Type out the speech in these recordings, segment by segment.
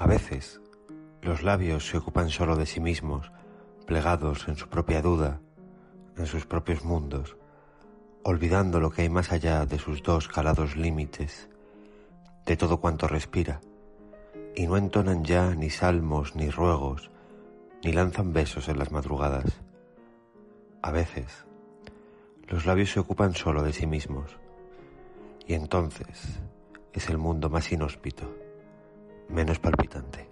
A veces, los labios se ocupan solo de sí mismos, plegados en su propia duda, en sus propios mundos, olvidando lo que hay más allá de sus dos calados límites, de todo cuanto respira, y no entonan ya ni salmos ni ruegos, ni lanzan besos en las madrugadas. A veces, los labios se ocupan solo de sí mismos, y entonces es el mundo más inhóspito, menos palpitante.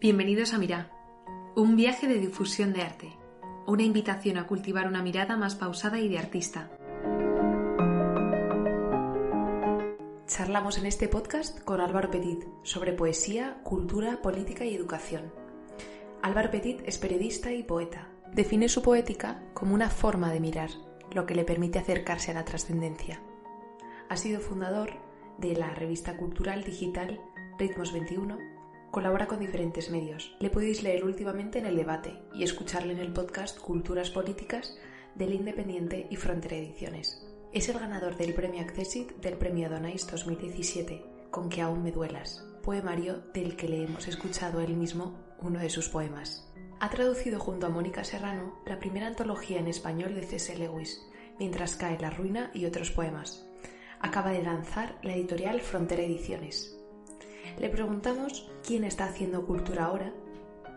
Bienvenidos a Mirá, un viaje de difusión de arte, una invitación a cultivar una mirada más pausada y de artista. Charlamos en este podcast con Álvaro Petit sobre poesía, cultura, política y educación. Álvaro Petit es periodista y poeta. Define su poética como una forma de mirar, lo que le permite acercarse a la trascendencia. Ha sido fundador de la revista cultural digital Ritmos 21. Colabora con diferentes medios. Le podéis leer últimamente en El Debate y escucharle en el podcast Culturas Políticas del Independiente y Frontera Ediciones. Es el ganador del premio Accessit del premio Donais 2017, con que aún me duelas, poemario del que le hemos escuchado él mismo uno de sus poemas. Ha traducido junto a Mónica Serrano la primera antología en español de C.S. Lewis, Mientras cae la ruina y otros poemas. Acaba de lanzar la editorial Frontera Ediciones. Le preguntamos quién está haciendo cultura ahora,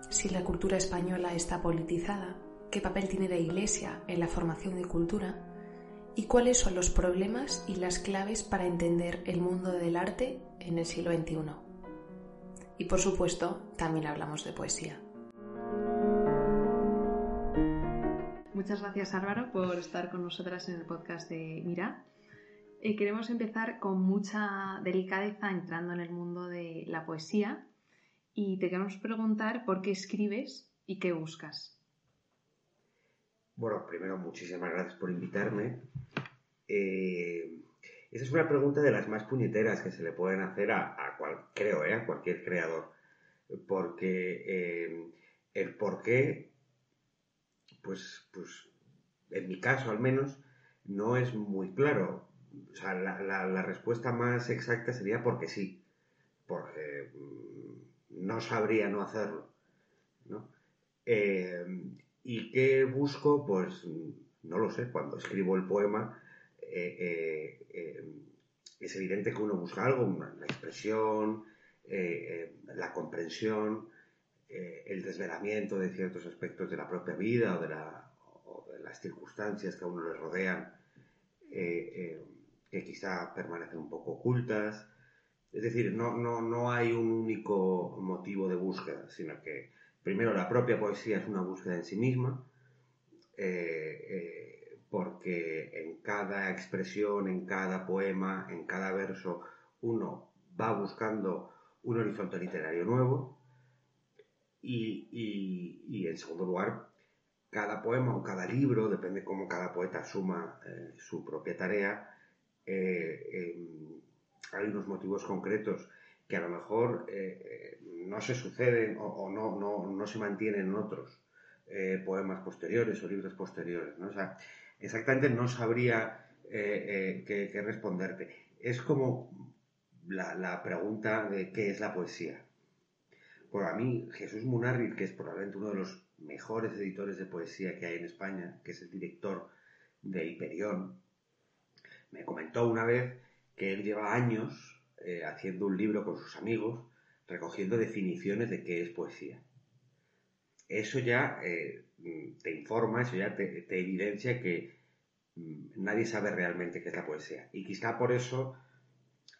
si la cultura española está politizada, qué papel tiene la Iglesia en la formación de cultura y cuáles son los problemas y las claves para entender el mundo del arte en el siglo XXI. Y por supuesto, también hablamos de poesía. Muchas gracias Álvaro por estar con nosotras en el podcast de Mira. Eh, queremos empezar con mucha delicadeza entrando en el mundo de la poesía y te queremos preguntar por qué escribes y qué buscas. Bueno, primero muchísimas gracias por invitarme. Eh, esa es una pregunta de las más puñeteras que se le pueden hacer a, cual, creo, eh, a cualquier creador. Porque el por qué pues, pues en mi caso al menos, no es muy claro. O sea, la, respuesta más exacta sería porque sí, porque mm, no sabría no hacerlo. ¿no? Eh, ¿Y qué busco? Pues no lo sé. Cuando escribo el poema, eh, eh, es evidente que uno busca algo, una, expresión, la comprensión, el desvelamiento de ciertos aspectos de la propia vida o de, las circunstancias que a uno le rodean, que quizá permanecen un poco ocultas. Es decir, no, no, no hay un único motivo de búsqueda, sino que primero la propia poesía es una búsqueda en sí misma, eh, porque en cada expresión, en cada poema, en cada verso, uno va buscando un horizonte literario nuevo, y, en segundo lugar, cada poema o cada libro, depende cómo cada poeta suma eh, su propia tarea, eh, em, hay unos motivos concretos que a lo mejor eh, no se suceden o, no, no, se mantienen en otros poemas posteriores o libros posteriores. ¿no? Sea, exactamente no sabría qué, responderte. Es como la, la pregunta de qué es la poesía. Por a mí, Jesús Munarriz, que es probablemente uno de los mejores editores de poesía que hay en España, que es el director de Hiperión, me comentó una vez que él lleva años eh, haciendo un libro con sus amigos, recogiendo definiciones de qué es poesía. Eso ya eh, te informa, eso ya te, evidencia que mm, nadie sabe realmente qué es la poesía. Y quizá por eso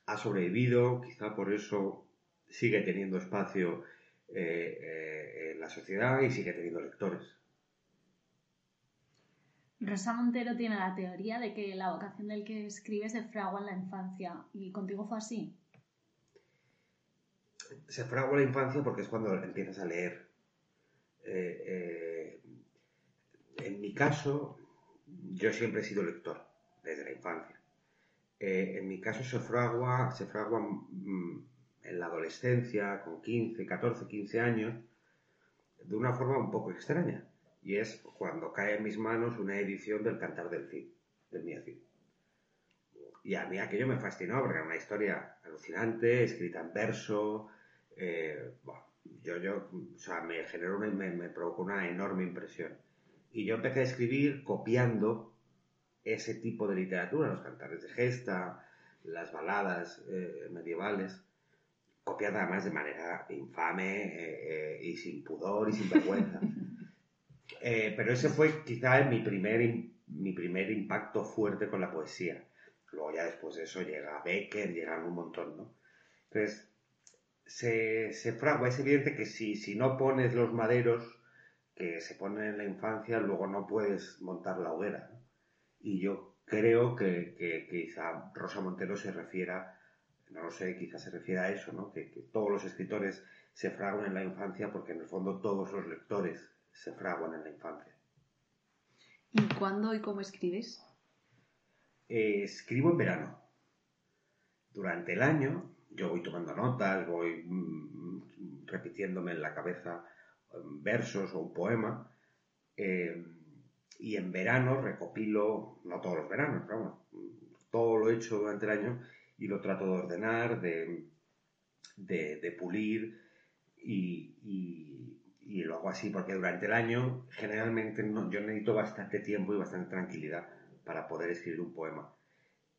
ha sobrevivido, quizá por eso sigue teniendo espacio eh, en la sociedad y sigue teniendo lectores. Rosa Montero tiene la teoría de que la vocación del que escribe se fragua en la infancia. ¿Y contigo fue así? Se fragua en la infancia porque es cuando empiezas a leer. Eh, en mi caso, yo siempre he sido lector, desde la infancia. en mi caso se fragua, se fragua mm, en la adolescencia, con 15, 14, 15 años, de una forma un poco extraña. Y es cuando cae en mis manos una edición del Cantar del Cid, del Mía Cid. Y a mí aquello me fascinó porque era una historia alucinante, escrita en verso. Eh, yo, yo, o sea, me generó una, me, me provocó una enorme impresión. Y yo empecé a escribir copiando ese tipo de literatura, los cantares de gesta, las baladas eh, medievales, copiadas además de manera infame eh, y sin pudor y sin vergüenza. pero ese fue quizá mi primer, mi primer impacto fuerte con la poesía. Luego ya después de eso llega Becker, llegan un montón, ¿no? Entonces, se, se fragua. Es evidente que si, si no pones los maderos que se ponen en la infancia, luego no puedes montar la hoguera. Y yo creo que, que, quizá Rosa Montero se refiera, no lo sé, quizá se refiera a eso, ¿no? Que, que, todos los escritores se fraguan en la infancia porque en el fondo todos los lectores se fraguan en la infancia. ¿Y cuándo y cómo escribes? Eh, escribo en verano. Durante el año yo voy tomando notas, voy mm, repitiéndome en la cabeza mm, versos o un poema. Eh, y en verano recopilo, no todos los veranos, pero todo lo he hecho durante el año y lo trato de ordenar, de, de, pulir y, y, lo hago así porque durante el año generalmente yo necesito bastante tiempo y bastante tranquilidad para poder escribir un poema.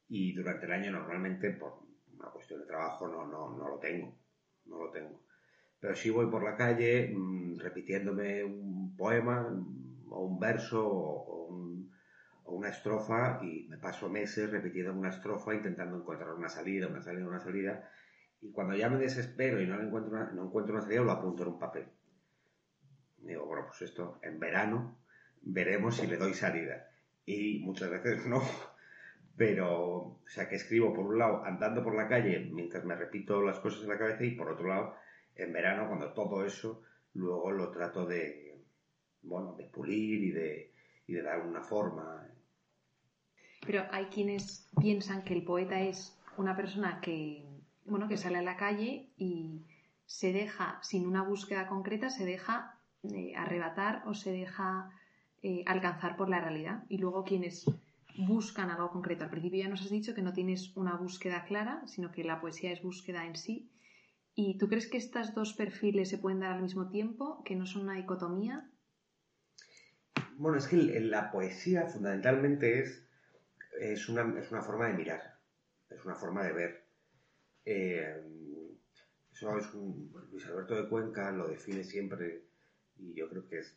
Y durante el año normalmente por una cuestión de trabajo no, no, no lo tengo, no lo tengo. Pero si voy por la calle mmm, repitiéndome un poema o un verso o, un, o, una estrofa y me paso meses repitiendo una estrofa intentando encontrar una salida, una salida, una salida. Y cuando ya me desespero y no encuentro no encuentro una salida, lo apunto en un papel. Digo, bueno, pues esto en verano veremos si le doy salida. Y muchas veces no pero, o sea, que escribo por un lado andando por la calle mientras me repito las cosas en la cabeza y por otro lado en verano cuando todo eso luego lo trato de, bueno, de pulir y de, y de dar una forma. Pero hay quienes piensan que el poeta es una persona que, bueno, que sale a la calle y se deja, sin una búsqueda concreta, se deja arrebatar o se deja eh, alcanzar por la realidad. Y luego quienes buscan algo concreto. Al principio ya nos has dicho que no tienes una búsqueda clara, sino que la poesía es búsqueda en sí. ¿Y tú crees que estos dos perfiles se pueden dar al mismo tiempo, que no son una dicotomía? Bueno, es que la poesía fundamentalmente es, es, una, es una forma de mirar, es una forma de ver. Eh, eso es Luis Alberto de Cuenca lo define siempre y yo creo que es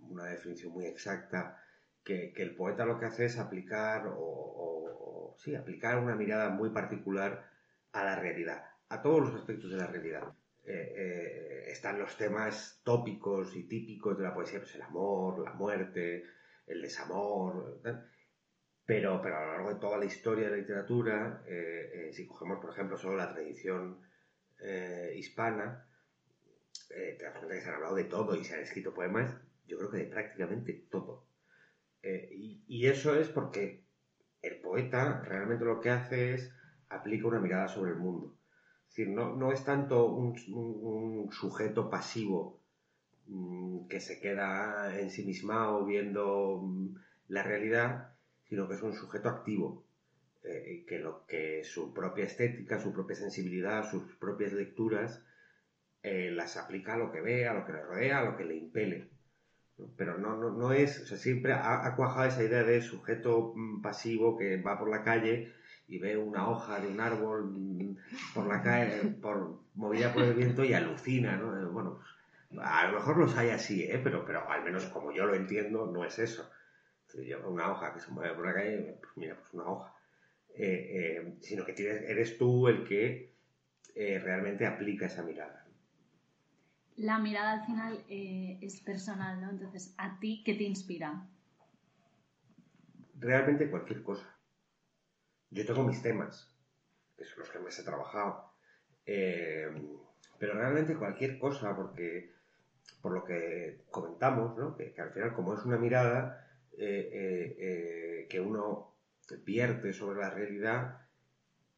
una definición muy exacta que, el poeta lo que hace es aplicar o, sí, aplicar una mirada muy particular a la realidad, a todos los aspectos de la realidad. Eh, eh, están los temas tópicos y típicos de la poesía, pues el amor, la muerte, el desamor, pero, pero a lo largo de toda la historia de la literatura, eh, si cogemos por ejemplo solo la tradición hispana, te das cuenta que se han hablado de todo y se han escrito poemas, yo creo que de prácticamente todo. Eh, y, eso es porque el poeta realmente lo que hace es aplica una mirada sobre el mundo. Es decir, no, no es tanto un, sujeto pasivo mm, que se queda ensimismado viendo mm, la realidad, sino que es un sujeto activo, eh, que lo que su propia estética, su propia sensibilidad, sus propias lecturas eh, las aplica a lo que ve, a lo que le rodea, a lo que le impele. Pero no, no, no es, o sea, siempre ha, cuajado esa idea de sujeto mm, pasivo que va por la calle y ve una hoja de un árbol mm, por la calle, por, movida por el viento y alucina, ¿no? Eh, bueno, a lo mejor los hay así, ¿eh? Pero, pero al menos como yo lo entiendo, no es eso. Una hoja que se mueve por la calle, pues mira, pues una hoja. Eh, sino que eres tú el que realmente aplica esa mirada la mirada al final eh, es personal, ¿no? Entonces, ¿a ti qué te inspira? Realmente cualquier cosa. Yo tengo mis temas, que son los que más he trabajado. Eh, pero realmente cualquier cosa, porque por lo que comentamos, ¿no? que, al final como es una mirada eh, que uno vierte sobre la realidad,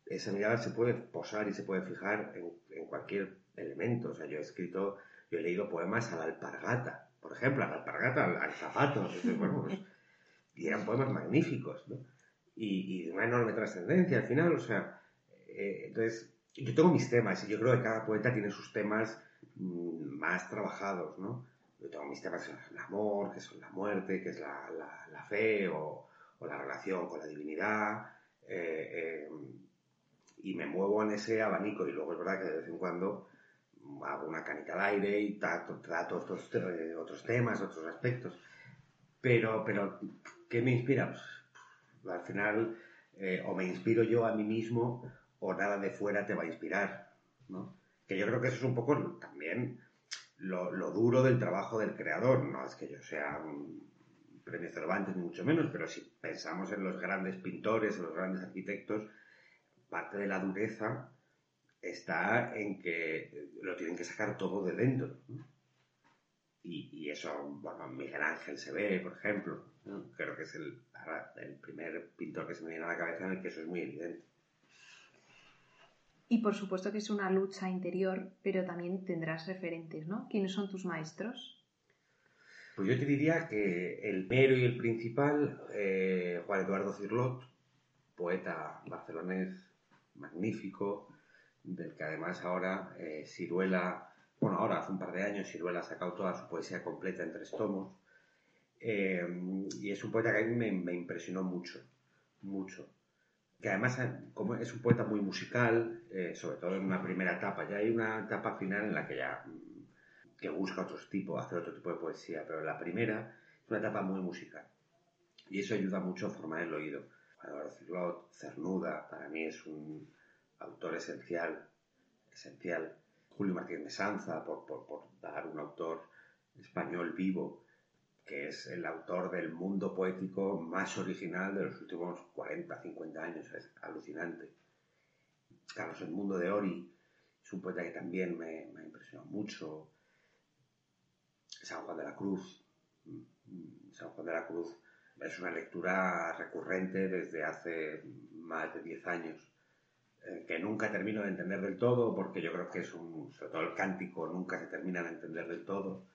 esa mirada se puede posar y se puede fijar en, en cualquier elemento. O sea, yo he escrito, yo he leído poemas a la alpargata, por ejemplo, a la alpargata, al, zapato, pues, y eran poemas magníficos, ¿no? y, de una enorme trascendencia al final, o sea, eh, entonces yo tengo mis temas y yo creo que cada poeta tiene sus temas mm, más trabajados, ¿no? Yo tengo mis temas que son el amor, que son la muerte, que es la, la, fe o, o, la relación con la divinidad, eh, eh, y me muevo en ese abanico y luego es verdad que de vez en cuando hago una canita al aire y trato, trato otros, temas, otros aspectos. Pero, pero, ¿qué me inspira? Pues, al final, eh, o me inspiro yo a mí mismo, o nada de fuera te va a inspirar, ¿no? Que yo creo que eso es un poco también lo, lo duro del trabajo del creador. No es que yo sea un premio Cervantes, ni mucho menos, pero si pensamos en los grandes pintores, en los grandes arquitectos, parte de la dureza está en que lo tienen que sacar todo de dentro. Y, eso, bueno, Miguel Ángel se ve, por ejemplo. Creo que es el, el primer pintor que se me viene a la cabeza en el que eso es muy evidente. Y por supuesto que es una lucha interior, pero también tendrás referentes, ¿no? ¿Quiénes son tus maestros? Pues yo te diría que el mero y el principal, eh, Juan Eduardo Cirlot, poeta barcelonés magnífico, del que además ahora eh, Ciruela, bueno, ahora hace un par de años Ciruela ha sacado toda su poesía completa en tres tomos. Eh, y es un poeta que a mí me, impresionó mucho, mucho. Que además como es un poeta muy musical, eh, sobre todo en una primera etapa. Ya hay una etapa final en la que ya mm, que busca otro tipo, hacer otro tipo de poesía, pero la primera es una etapa muy musical. Y eso ayuda mucho a formar el oído. Eduardo Cernuda, para mí es un autor esencial, esencial. Julio Martínez de Sanza, por, dar un autor español vivo, que es el autor del mundo poético más original de los últimos 40, 50 años, es alucinante. Carlos El Mundo de Ori es un poeta que también me, me ha impresionado mucho. San Juan de la Cruz, San Juan de la Cruz es una lectura recurrente desde hace más de 10 años, eh, que nunca termino de entender del todo, porque yo creo que es un, sobre todo el cántico, nunca se termina de entender del todo.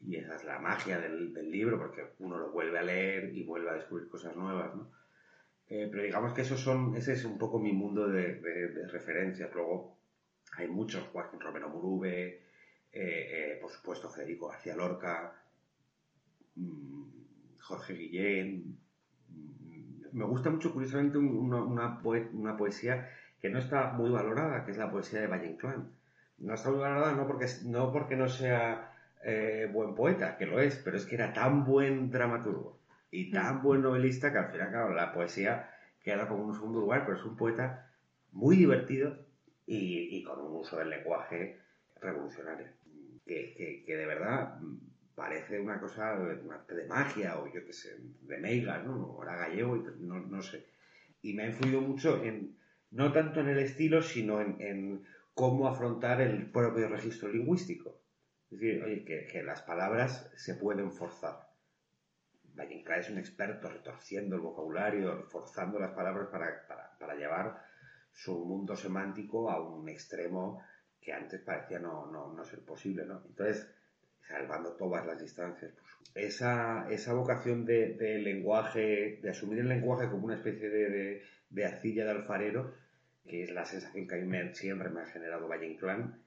Y esa es la magia del, libro, porque uno lo vuelve a leer y vuelve a descubrir cosas nuevas, ¿no? Eh, pero digamos que esos son, ese es un poco mi mundo de, referencias. Luego hay muchos, Joaquín Romero Murube, eh, por supuesto Federico García Lorca, mm, Jorge Guillén. Me gusta mucho, curiosamente, una, una, poesía que no está muy valorada, que es la poesía de Valle Inclán. No está muy valorada no porque no, porque no sea eh, buen poeta, que lo es, pero es que era tan buen dramaturgo y tan buen novelista que al final, claro, la poesía queda como un segundo lugar, pero es un poeta muy divertido y, con un uso del lenguaje revolucionario. que de verdad parece una cosa, de magia, o yo qué sé, de Meiga, ¿no? O era gallego, no, no, sé. Y me ha influido mucho en, no tanto en el estilo, sino en, cómo afrontar el propio registro lingüístico. Es decir, que, las palabras se pueden forzar. Valle es un experto retorciendo el vocabulario, forzando las palabras para, para, para, llevar su mundo semántico a un extremo que antes parecía no, no, no ser posible, ¿no? Entonces, salvando todas las distancias. Pues, esa, esa vocación de, lenguaje, de asumir el lenguaje como una especie de, de, arcilla de alfarero, que es la sensación que a mí siempre me ha generado Valle Inclán,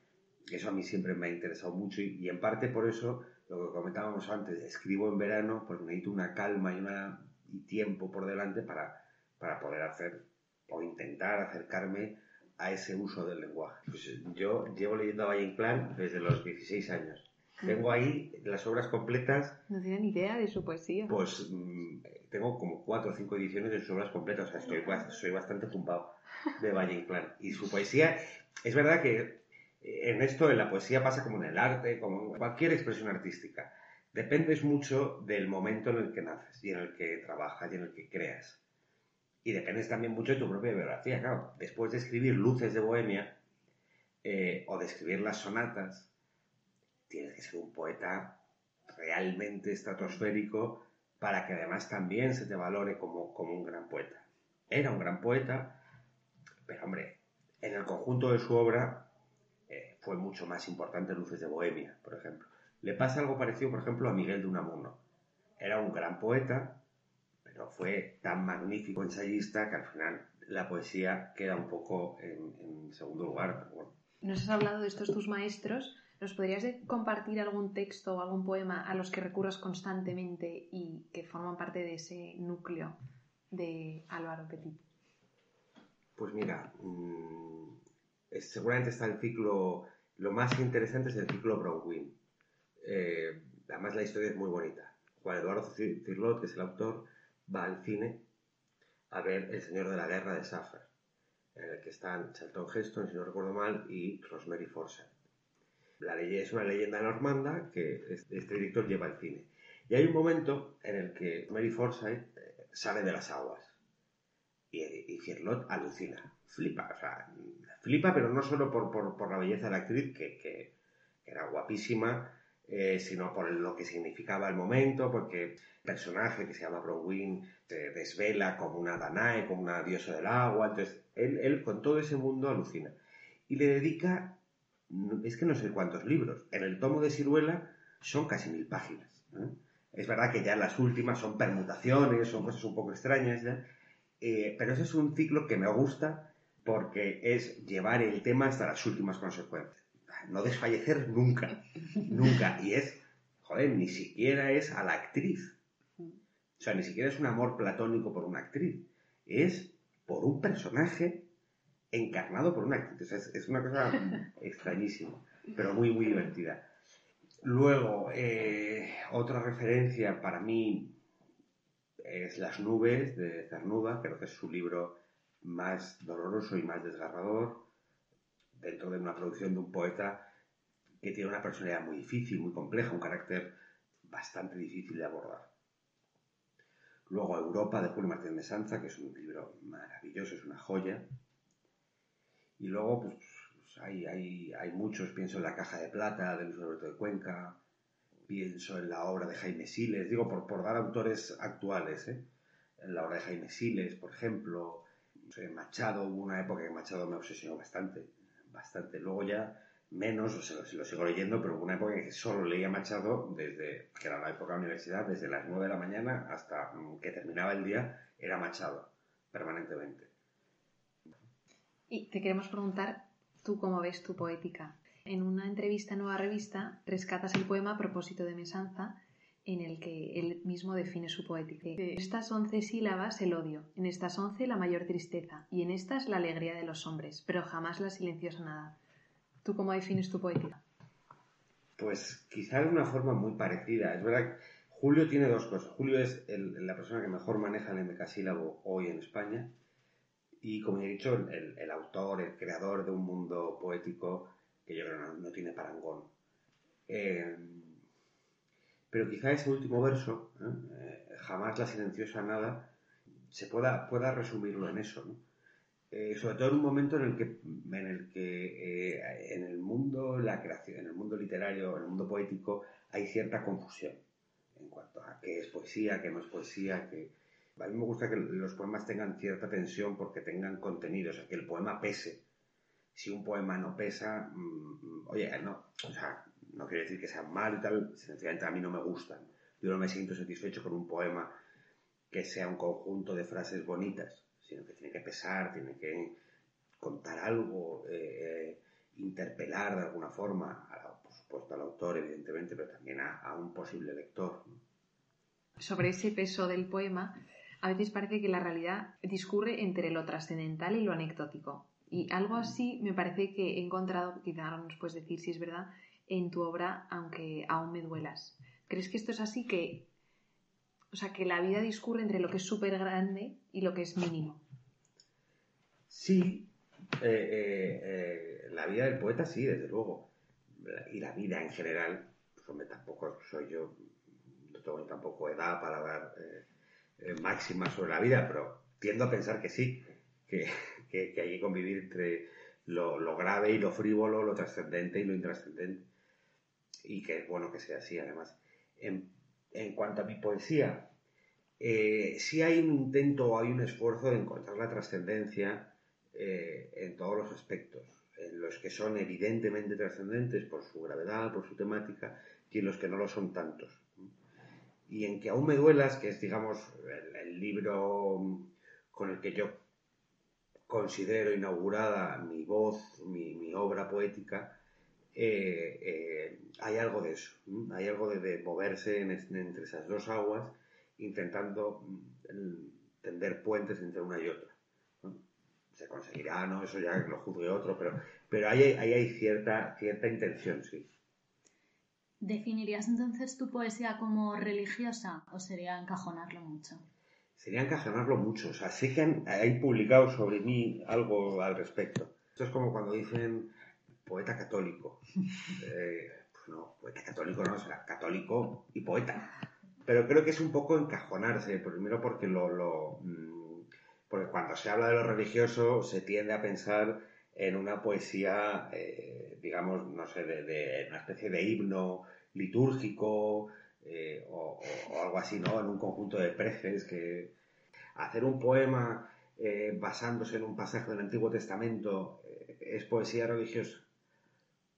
eso a mí siempre me ha interesado mucho y, en parte por eso, lo que comentábamos antes, escribo en verano porque necesito una calma y, una, y tiempo por delante para, para poder hacer o intentar acercarme a ese uso del lenguaje. Pues yo llevo leyendo a Valle Inclán desde los 16 años tengo ahí las obras completas. No tenía ni idea de su poesía. Pues mm, tengo como cuatro o cinco ediciones de sus obras completas. O sea, estoy, soy bastante tumbado de Valle Inclán. Y su poesía, es verdad que eh, en esto, en la poesía pasa como en el arte, como en cualquier expresión artística. Dependes mucho del momento en el que naces y en el que trabajas y en el que creas. Y dependes también mucho de tu propia biografía. Claro, después de escribir Luces de Bohemia eh, o de escribir las sonatas, tienes que ser un poeta realmente estratosférico para que además también se te valore como, como un gran poeta. Era un gran poeta, pero hombre, en el conjunto de su obra eh, fue mucho más importante Luces de Bohemia, por ejemplo. Le pasa algo parecido, por ejemplo, a Miguel de Unamuno. Era un gran poeta, pero fue tan magnífico ensayista que al final la poesía queda un poco en, segundo lugar. Nos has hablado de estos tus maestros. ¿Nos podrías compartir algún texto o algún poema a los que recurras constantemente y que forman parte de ese núcleo de Álvaro Petit? Pues mira, mm, seguramente está el ciclo, lo más interesante es el ciclo Bronwyn. Eh, además la historia es muy bonita. Juan Eduardo Cirlot, que es el autor, va al cine a ver El Señor de la Guerra de Safar, en el que están Charlton Heston, si no recuerdo mal, y Rosemary Forsyth. La ley es una leyenda normanda que este, director lleva al cine. Y hay un momento en el que Mary Forsyth eh, sale de las aguas y, y alucina, flipa, o sea, flipa, pero no solo por, la belleza de la actriz, que, era guapísima, eh, sino por lo que significaba el momento, porque el personaje que se llama Bronwyn se desvela como una Danae, como una diosa del agua, entonces él, él con todo ese mundo alucina. Y le dedica es que no sé cuántos libros. En el tomo de Ciruela son casi mil páginas. Es verdad que ya las últimas son permutaciones, son cosas un poco extrañas, eh, pero ese es un ciclo que me gusta porque es llevar el tema hasta las últimas consecuencias. No desfallecer nunca, nunca. Y es, joder, ni siquiera es a la actriz. O sea, ni siquiera es un amor platónico por una actriz. Es por un personaje encarnado por una actriz. es, una cosa extrañísima, pero muy, muy divertida. Luego, eh, otra referencia para mí es Las nubes de Cernuda, creo que es su libro más doloroso y más desgarrador, dentro de una producción de un poeta que tiene una personalidad muy difícil, muy compleja, un carácter bastante difícil de abordar. Luego Europa de Julio Martínez de Sanza, que es un libro maravilloso, es una joya. Y luego, pues, pues hay, hay, hay, muchos, pienso en La Caja de Plata de Luis Alberto de Cuenca, pienso en la obra de Jaime Siles, digo, por, por dar autores actuales, ¿eh? en la obra de Jaime Siles, por ejemplo, Machado, hubo una época que Machado me obsesionó bastante, bastante. Luego ya menos, o sea, lo, sigo leyendo, pero hubo una época en que solo leía Machado desde, que era la época de la universidad, desde las 9 de la mañana hasta mm, que terminaba el día, era Machado, permanentemente. Y te queremos preguntar, ¿tú cómo ves tu poética? En una entrevista en Nueva Revista rescatas el poema a propósito de Mesanza, en el que él mismo define su poética. En estas once sílabas el odio, en estas once la mayor tristeza, y en estas la alegría de los hombres, pero jamás la silenciosa nada. ¿Tú cómo defines tu poética? Pues quizá de una forma muy parecida. Es verdad que Julio tiene dos cosas. Julio es la persona que mejor maneja el endecasílabo hoy en España y como he dicho, el, autor, el creador de un mundo poético que yo creo no, no tiene parangón. Eh, pero quizá ese último verso, ¿eh? Eh, jamás la silenciosa nada, se pueda, pueda resumirlo en eso. sobre todo en un momento en el que, en el, que en el mundo la creación, en el mundo literario, en el mundo poético, hay cierta confusión en cuanto a qué es poesía, qué no es poesía, qué a mí me gusta que los poemas tengan cierta tensión porque tengan contenido, o sea, que el poema pese. Si un poema no pesa, mm, oye, no, o sea, no quiere decir que sea mal y tal, sencillamente a mí no me gustan. Yo no me siento satisfecho con un poema que sea un conjunto de frases bonitas, sino que tiene que pesar, tiene que contar algo, eh, interpelar de alguna forma, por supuesto al autor, evidentemente, pero también a, un posible lector. Sobre ese peso del poema, a veces parece que la realidad discurre entre lo trascendental y lo anecdótico. Y algo así me parece que he encontrado, quizá ahora nos puedes decir si es verdad, en tu obra, aunque aún me duelas. ¿Crees que esto es así? Que, o sea, que la vida discurre entre lo que es súper grande y lo que es mínimo. Sí, eh, eh, eh, la vida del poeta sí, desde luego. Y la vida en general, pues tampoco soy yo, no tengo tampoco edad para dar eh, máximas sobre la vida, pero tiendo a pensar que sí, que, hay que convivir entre lo, grave y lo frívolo, lo trascendente y lo intrascendente. Y que es bueno que sea así, además. En, cuanto a mi poesía, eh, sí hay un intento o hay un esfuerzo de encontrar la trascendencia eh, en todos los aspectos, en los que son evidentemente trascendentes por su gravedad, por su temática, y en los que no lo son tantos. Y en que aún me duelas, que es, digamos, el, libro con el que yo considero inaugurada mi voz, mi, obra poética, eh, eh, hay algo de eso, hay algo de, moverse entre esas dos aguas, intentando mm, tender puentes entre una y otra. Se conseguirá, ¿no? Eso ya lo juzgue otro, pero, pero ahí, ahí hay cierta, cierta intención, sí. ¿Definirías entonces tu poesía como religiosa o sería encajonarlo mucho? Sería encajonarlo mucho. O sea, sé que hay publicado sobre mí algo al respecto. Esto es como cuando dicen poeta católico. Eh, pues no, poeta católico no, será católico y poeta. Pero creo que es un poco encajonarse, primero porque lo, lo mm, porque cuando se habla de lo religioso se tiende a pensar en una poesía, eh, digamos, no sé, de, una especie de himno litúrgico eh, o, algo así, ¿no? En un conjunto de preces que hacer un poema eh, basándose en un pasaje del Antiguo Testamento es poesía religiosa.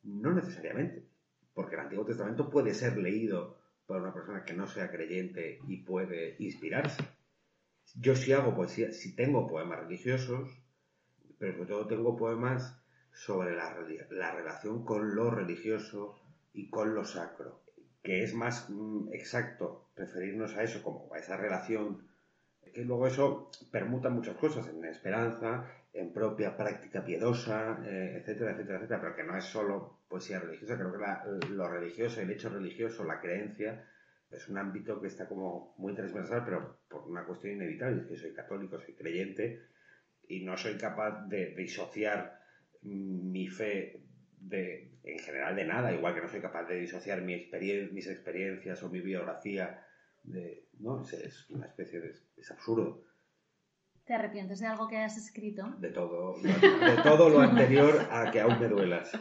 No necesariamente, porque el Antiguo Testamento puede ser leído por una persona que no sea creyente y puede inspirarse. Yo sí hago poesía, sí tengo poemas religiosos, pero sobre todo tengo poemas sobre la, relación con lo religioso y con lo sacro, que es más mm, exacto referirnos a eso como a esa relación, que luego eso permuta muchas cosas, en esperanza, en propia práctica piedosa, eh, etcétera, etcétera, etcétera, pero que no es solo poesía religiosa, creo que lo religioso, el hecho religioso, la creencia, es un ámbito que está como muy transversal, pero por una cuestión inevitable, es que soy católico, soy creyente, y no soy capaz de disociar mi fe de, en general de nada, igual que no soy capaz de disociar mi mis experiencias o mi biografía de, ¿no? Es, una especie de... es absurdo. ¿Te arrepientes de algo que hayas escrito? De todo, de todo lo anterior a que aún me duelas.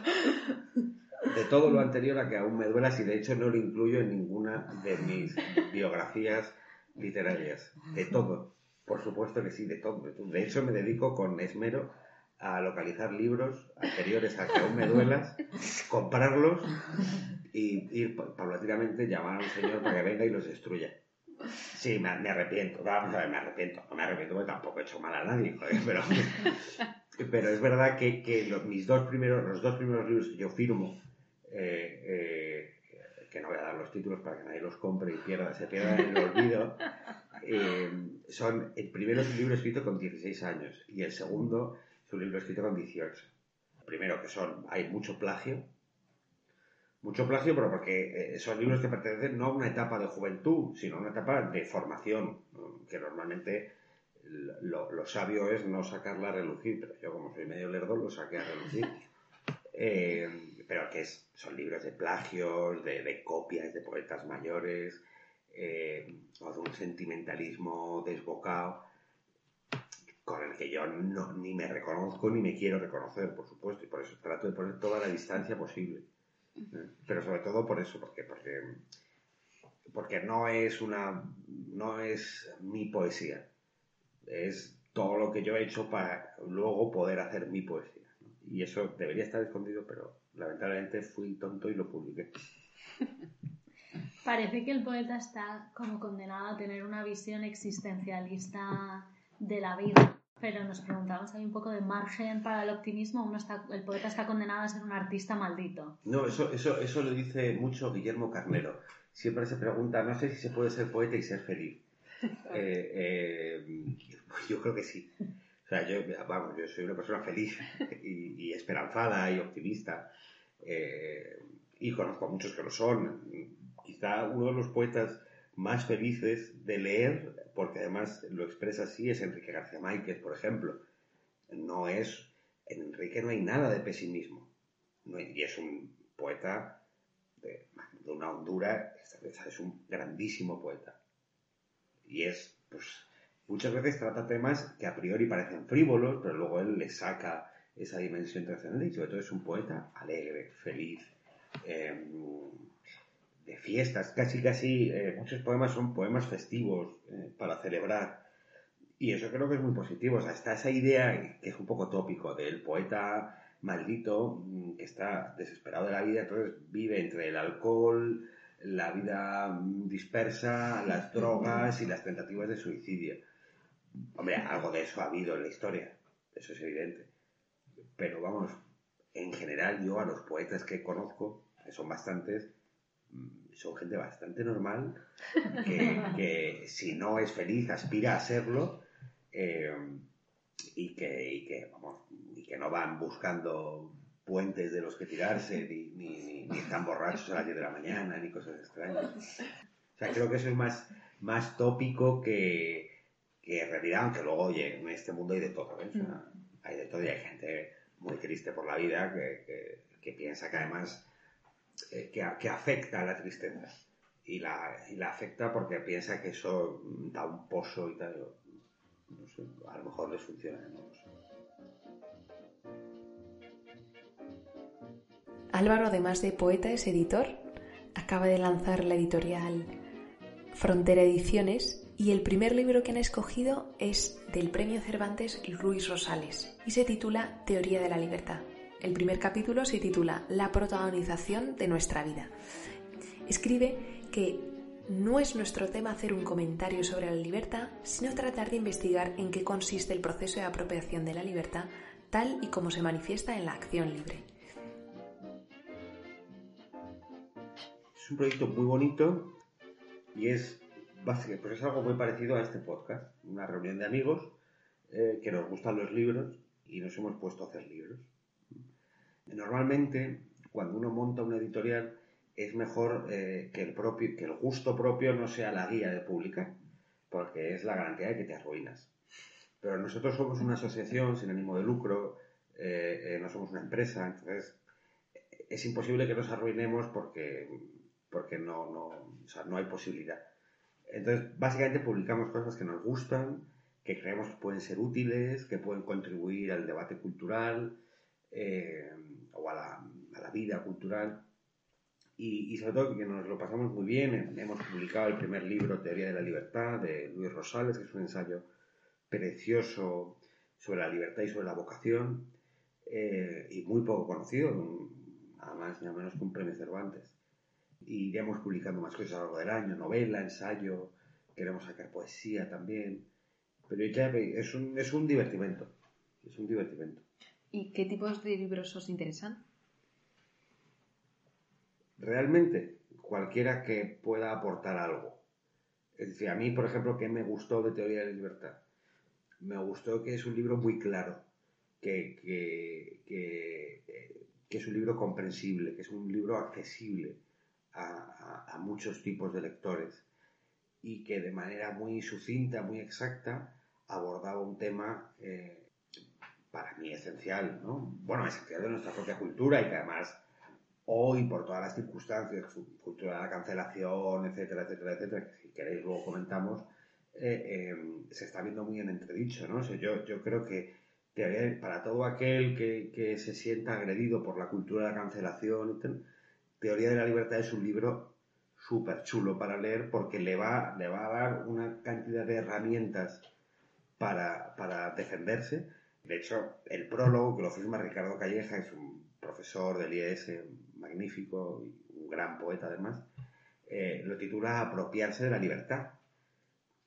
De todo lo anterior a que aún me duelas y de hecho no lo incluyo en ninguna de mis biografías literarias. De todo. Por supuesto que sí, de todo. De hecho, me dedico con esmero a localizar libros anteriores a que aún me duelas, comprarlos y ir paulatinamente llamar a un señor para que venga y los destruya. Sí, me, arrepiento. Vamos a ver, me arrepiento. No me arrepiento porque tampoco he hecho mal a nadie, pero, pero es verdad que, los, mis dos primeros, los dos primeros libros que yo firmo, eh, eh, que no voy a dar los títulos para que nadie los compre y pierda, se pierda en el olvido, eh, son, el primero es un libro escrito con 16 años y el segundo es un libro escrito con 18. primero que son, hay mucho plagio, mucho plagio, pero porque eh, son libros que pertenecen no a una etapa de juventud, sino a una etapa de formación, que normalmente lo, sabio es no sacarla a relucir, pero yo como soy medio lerdo lo saqué a relucir. Eh, pero que es, son libros de plagios, de, de copias de poetas mayores, eh, o de un sentimentalismo desbocado con el que yo no, ni me reconozco ni me quiero reconocer, por supuesto, y por eso trato de poner toda la distancia posible. Pero sobre todo por eso, porque, porque, porque no es una no es mi poesía, es todo lo que yo he hecho para luego poder hacer mi poesía. Y eso debería estar escondido, pero lamentablemente fui tonto y lo publiqué. Parece que el poeta está como condenado a tener una visión existencialista de la vida, pero nos preguntamos, ¿hay un poco de margen para el optimismo? Uno está, el poeta está condenado a ser un artista maldito. No, eso, eso, eso lo dice mucho Guillermo Carnero. Siempre se pregunta, no sé si se puede ser poeta y ser feliz. Eh, eh, yo creo que sí. O sea, yo, vamos, yo soy una persona feliz y, esperanzada y optimista. Eh, y conozco a muchos que lo son quizá uno de los poetas más felices de leer, porque además lo expresa así, es Enrique García Márquez, por ejemplo. No es, en Enrique no hay nada de pesimismo. y es un poeta de, una hondura, es un grandísimo poeta. Y es, pues, muchas veces trata temas que a priori parecen frívolos, pero luego él le saca esa dimensión trascendente y sobre todo es un poeta alegre, feliz, eh, fiestas, casi casi eh, muchos poemas son poemas festivos eh, para celebrar. Y eso creo que es muy positivo. O sea, está esa idea que es un poco tópico del poeta maldito mm, que está desesperado de la vida, entonces vive entre el alcohol, la vida dispersa, las drogas y las tentativas de suicidio. Hombre, algo de eso ha habido en la historia, eso es evidente. Pero vamos, en general yo a los poetas que conozco, que son bastantes, mm, son gente bastante normal, que, si no es feliz aspira a serlo eh, y, que, y, que, vamos, y que no van buscando puentes de los que tirarse, ni, ni, están borrachos a las 10 de la mañana, ni cosas extrañas. O sea, creo que eso es más, más tópico que, que en realidad, aunque luego, oye, en este mundo hay de todo, ¿eh? hay de todo y hay gente muy triste por la vida que, que, piensa que además eh, que, afecta a la tristeza y la, afecta porque piensa que eso da un pozo y tal. No a lo mejor les funciona, no lo sé. Álvaro, además de poeta, es editor. Acaba de lanzar la editorial Frontera Ediciones y el primer libro que han escogido es del Premio Cervantes Luis Rosales y se titula Teoría de la Libertad. El primer capítulo se titula La protagonización de nuestra vida. Escribe que no es nuestro tema hacer un comentario sobre la libertad, sino tratar de investigar en qué consiste el proceso de apropiación de la libertad tal y como se manifiesta en la acción libre. Es un proyecto muy bonito y es básicamente, pues es algo muy parecido a este podcast, una reunión de amigos eh, que nos gustan los libros y nos hemos puesto a hacer libros. Normalmente, cuando uno monta una editorial, es mejor eh, que, el propio, que el gusto propio no sea la guía de publicar, porque es la garantía de que te arruinas. Pero nosotros somos una asociación sin ánimo de lucro, eh, no somos una empresa, entonces es imposible que nos arruinemos porque, porque no, no, o sea, no hay posibilidad. Entonces, básicamente publicamos cosas que nos gustan, que creemos que pueden ser útiles, que pueden contribuir al debate cultural eh, o a la, vida cultural. Y, sobre todo que nos lo pasamos muy bien. Hemos publicado el primer libro, Teoría de la Libertad, de Luis Rosales, que es un ensayo precioso sobre la libertad y sobre la vocación, eh, y muy poco conocido, nada más ni a menos que un premio Cervantes y iremos publicando más cosas a lo largo del año, novela, ensayo, queremos sacar poesía también, pero es un, es un divertimento, es un divertimento. ¿Y qué tipos de libros os interesan? Realmente, cualquiera que pueda aportar algo. Es decir, a mí, por ejemplo, ¿qué me gustó de Teoría de la Libertad? Me gustó que es un libro muy claro, que, que, que, que es un libro comprensible, que es un libro accesible, a, muchos tipos de lectores y que de manera muy sucinta, muy exacta, abordaba un tema eh, para mí esencial, ¿no? Bueno, esencial de nuestra propia cultura y que además hoy, por todas las circunstancias, cultura de la cancelación, etcétera, etcétera, etcétera, que si queréis luego comentamos, eh, eh, se está viendo muy en entredicho, ¿no? yo, yo creo que para todo aquel que, que, se sienta agredido por la cultura de la cancelación, Teoría de la Libertad es un libro súper chulo para leer porque le va, le va a dar una cantidad de herramientas para, defenderse. De hecho, el prólogo que lo firma Ricardo Calleja, es un profesor del IES magnífico y un gran poeta además, eh, lo titula Apropiarse de la libertad.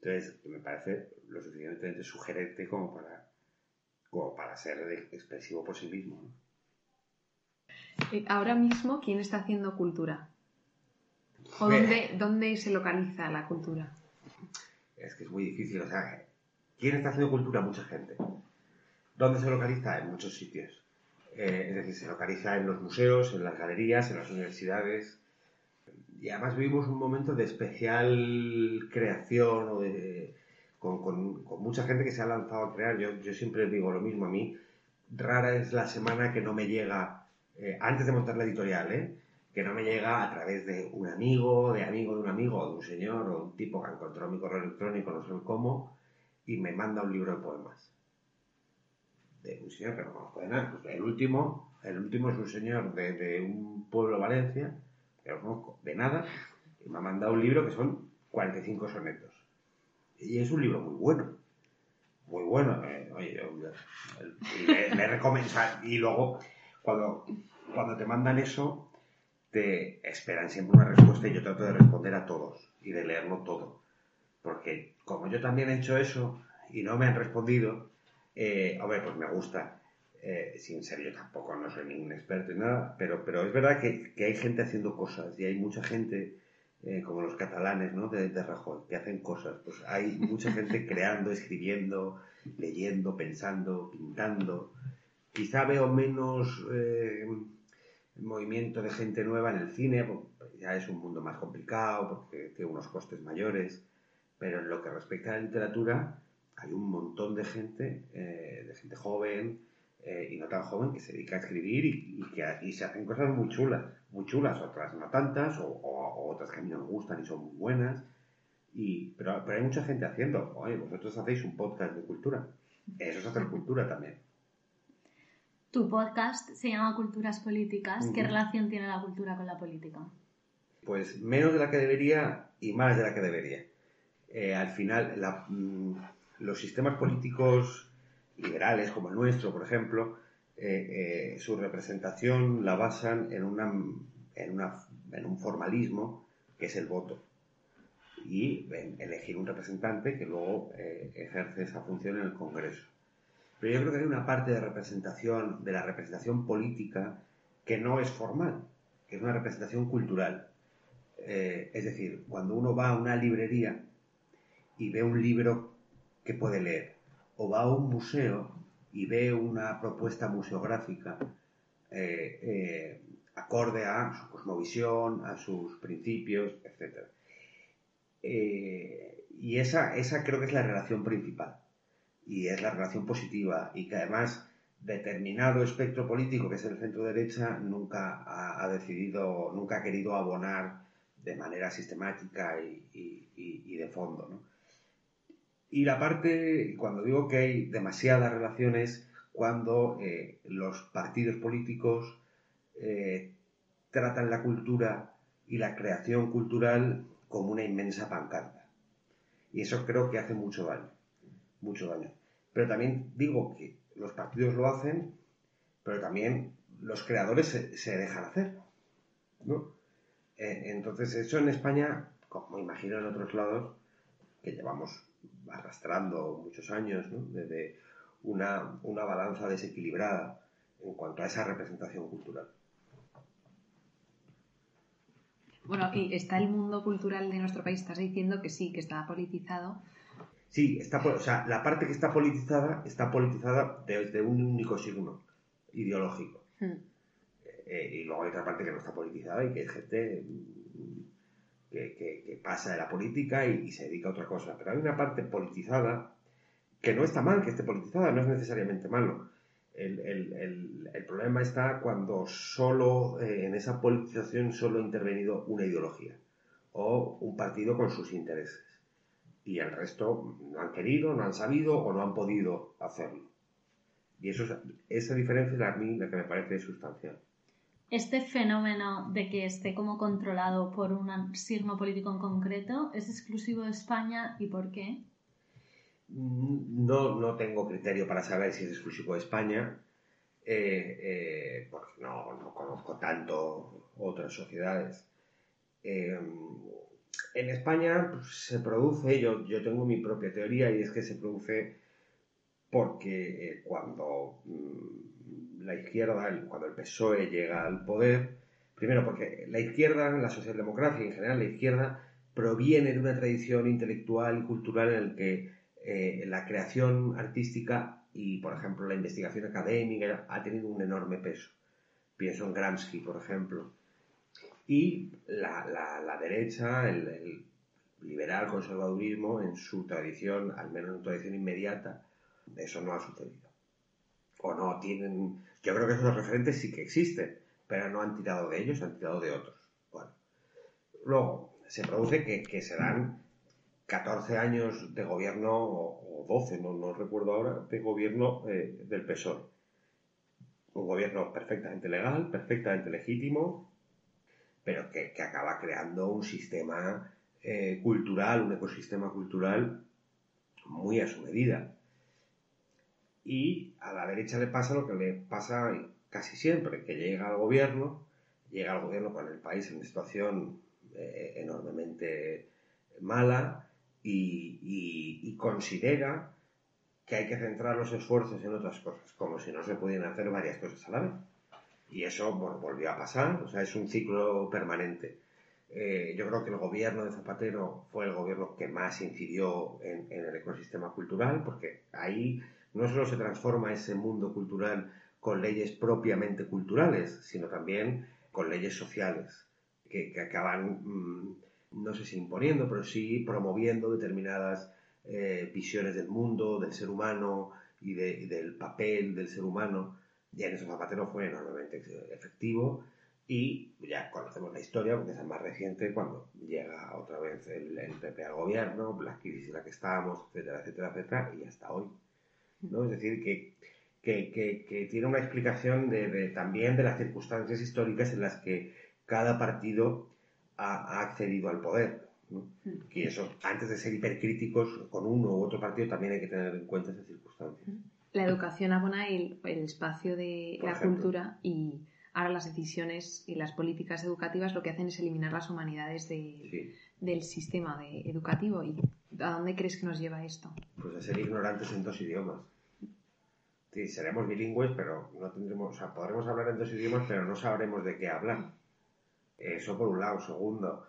Entonces, me parece lo suficientemente sugerente como para, como para ser expresivo por sí mismo. Eh, ahora mismo, ¿quién está haciendo cultura? ¿O dónde, se localiza la cultura? Es que es muy difícil. O sea, ¿quién está haciendo cultura? Mucha gente. ¿Dónde se localiza? En muchos sitios. Eh, es decir, se localiza en los museos, en las galerías, en las universidades. Y además vivimos un momento de especial creación o de, con, mucha gente que se ha lanzado a crear. Yo, siempre digo lo mismo a mí. Rara es la semana que no me llega eh, antes de montar la editorial, ¿eh? que no me llega a través de un amigo, de amigo de un amigo, o de un señor, o un tipo que ha encontrado mi correo electrónico, no sé cómo, y me manda un libro de poemas. De señor que no conozco de nada. Pues el último, el último es un señor de, un pueblo Valencia, que no conozco de nada, y me ha mandado un libro que son 45 sonetos. Y es un libro muy bueno. Muy bueno. Eh, oye, le, le. Y luego cuando, cuando te mandan eso, te esperan siempre una respuesta y yo trato de responder a todos y de leerlo todo. Porque como yo también he hecho eso y no me han respondido, eh, hombre, pues me gusta. Eh, sin ser yo tampoco, no soy ningún experto en nada, pero, pero es verdad que, que hay gente haciendo cosas y hay mucha gente, eh, como los catalanes, ¿no? De, de Rajoy, que hacen cosas. Pues hay mucha gente creando, escribiendo, leyendo, pensando, pintando. Quizá veo menos eh, movimiento de gente nueva en el cine, porque ya es un mundo más complicado, porque tiene unos costes mayores, pero en lo que respecta a la literatura, hay un montón de gente, eh, de gente joven eh, y no tan joven, que se dedica a escribir y, y que y se hacen cosas muy chulas, muy chulas, otras no tantas, o, o- o otras que a mí no me gustan y son muy buenas. Y, pero, pero hay mucha gente haciendo. Oye, vosotros hacéis un podcast de cultura. Eso es hacer cultura también. Tu podcast se llama Culturas Políticas. ¿Qué relación tiene la cultura con la política? Pues menos de la que debería y más de la que debería. Eh, al final, la- mm, los sistemas políticos liberales, como el nuestro, por ejemplo, eh, eh, su representación la basan en, un formalismo que es el voto. Y elegir un representante que luego eh, ejerce esa función en el Congreso. Pero yo creo que hay una parte de representación, de la representación política, que no es formal, que es una representación cultural. Es decir, cuando uno va a una librería y ve un libro que puede leer, o va a un museo y ve una propuesta museográfica eh, eh, acorde a su cosmovisión, a sus principios, etc. Eh, y esa, esa creo que es la relación principal, y es la relación positiva, y que además determinado espectro político, que es el centro derecha, nunca ha, decidido, nunca ha querido abonar de manera sistemática y- y de fondo. ¿no? Y la parte, cuando digo que hay demasiadas relaciones, cuando eh, los partidos políticos eh, tratan la cultura y la creación cultural como una inmensa pancarta. Y eso creo que hace mucho daño, mucho daño. Pero también digo que los partidos lo hacen, pero también los creadores se, dejan hacer. ¿no? Eh, entonces, eso en España, como imagino en otros lados, que llevamos arrastrando muchos años, ¿no? desde una, una balanza desequilibrada en cuanto a esa representación cultural. Bueno, y está el mundo cultural de nuestro país, estás diciendo que sí, que está politizado. Sí, está, o sea, la parte que está politizada está politizada desde un único signo ideológico. Hmm. Eh, y luego hay otra parte que no está politizada y que es gente que, pasa de la política y, se dedica a otra cosa. Pero hay una parte politizada que no está mal que esté politizada, no es necesariamente malo. El, el- el- el problema está cuando solo eh, en esa politización solo ha intervenido una ideología o un partido con sus intereses. Y el resto no han querido, no han sabido o no han podido hacerlo. Y eso, es- esa diferencia es a la que me parece sustancial. Este fenómeno de que esté como controlado por un signo político en concreto es exclusivo de España y por qué? Mm, No, no tengo criterio para saber si es exclusivo de España, eh, eh, porque no, no conozco tanto otras sociedades. Eh, en España pues, se produce, yo, yo tengo mi propia teoría y es que se produce porque cuando mm, la izquierda, cuando el PSOE llega al poder, primero porque la izquierda, la socialdemocracia en general la izquierda proviene de una tradición intelectual y cultural en la que eh, la creación artística y, por ejemplo, la investigación académica ha tenido un enorme peso. Pienso en Gramsci, por ejemplo. Y la, la- la derecha, el, el liberal conservadurismo, en su tradición, al menos en su tradición inmediata, eso no ha sucedido. O no tienen. Yo creo que esos referentes sí que existen, pero no han tirado de ellos, han tirado de otros. Bueno. Luego, se produce que, que se dan 14 años de gobierno, o, o 12, no, no recuerdo ahora, de gobierno eh, del PSOE. Un gobierno perfectamente legal, perfectamente legítimo, pero que, que acaba creando un sistema eh, cultural, un ecosistema cultural muy a su medida. Y a la derecha le pasa lo que le pasa casi siempre, que llega al gobierno llega al gobierno con el país en una situación eh, enormemente mala y, considera que hay que centrar los esfuerzos en otras cosas, como si no se pudieran hacer varias cosas a la vez. Y eso volvió a pasar, o sea, es un ciclo permanente. Eh, yo creo que el gobierno de Zapatero fue el gobierno que más incidió en, el ecosistema cultural, porque ahí no solo se transforma ese mundo cultural con leyes propiamente culturales, sino también con leyes sociales, que, acaban, mm, no sé si imponiendo, pero sí promoviendo determinadas eh, visiones del mundo, del ser humano y, del papel del ser humano. Y en eso Zapatero fue enormemente efectivo y ya conocemos la historia porque es más reciente cuando llega otra vez el, PP al gobierno, la crisis en la que estábamos, etcétera, etcétera, etcétera, y hasta hoy. ¿No? Es decir, que, que, tiene una explicación de, también de las circunstancias históricas en las que cada partido ha, accedido al poder. Y eso, antes de ser hipercríticos con uno u otro partido, también hay que tener en cuenta esas circunstancias. La educación abona el, el espacio de la cultura y Ahora las decisiones y las políticas educativas lo que hacen es eliminar las humanidades del sistema educativo. ¿Y a dónde crees que nos lleva esto? Pues a ser ignorantes en dos idiomas. Sí, seremos bilingües, pero no tendremos, o sea, podremos hablar en dos idiomas, pero no sabremos de qué hablar. Eso por un lado. Segundo,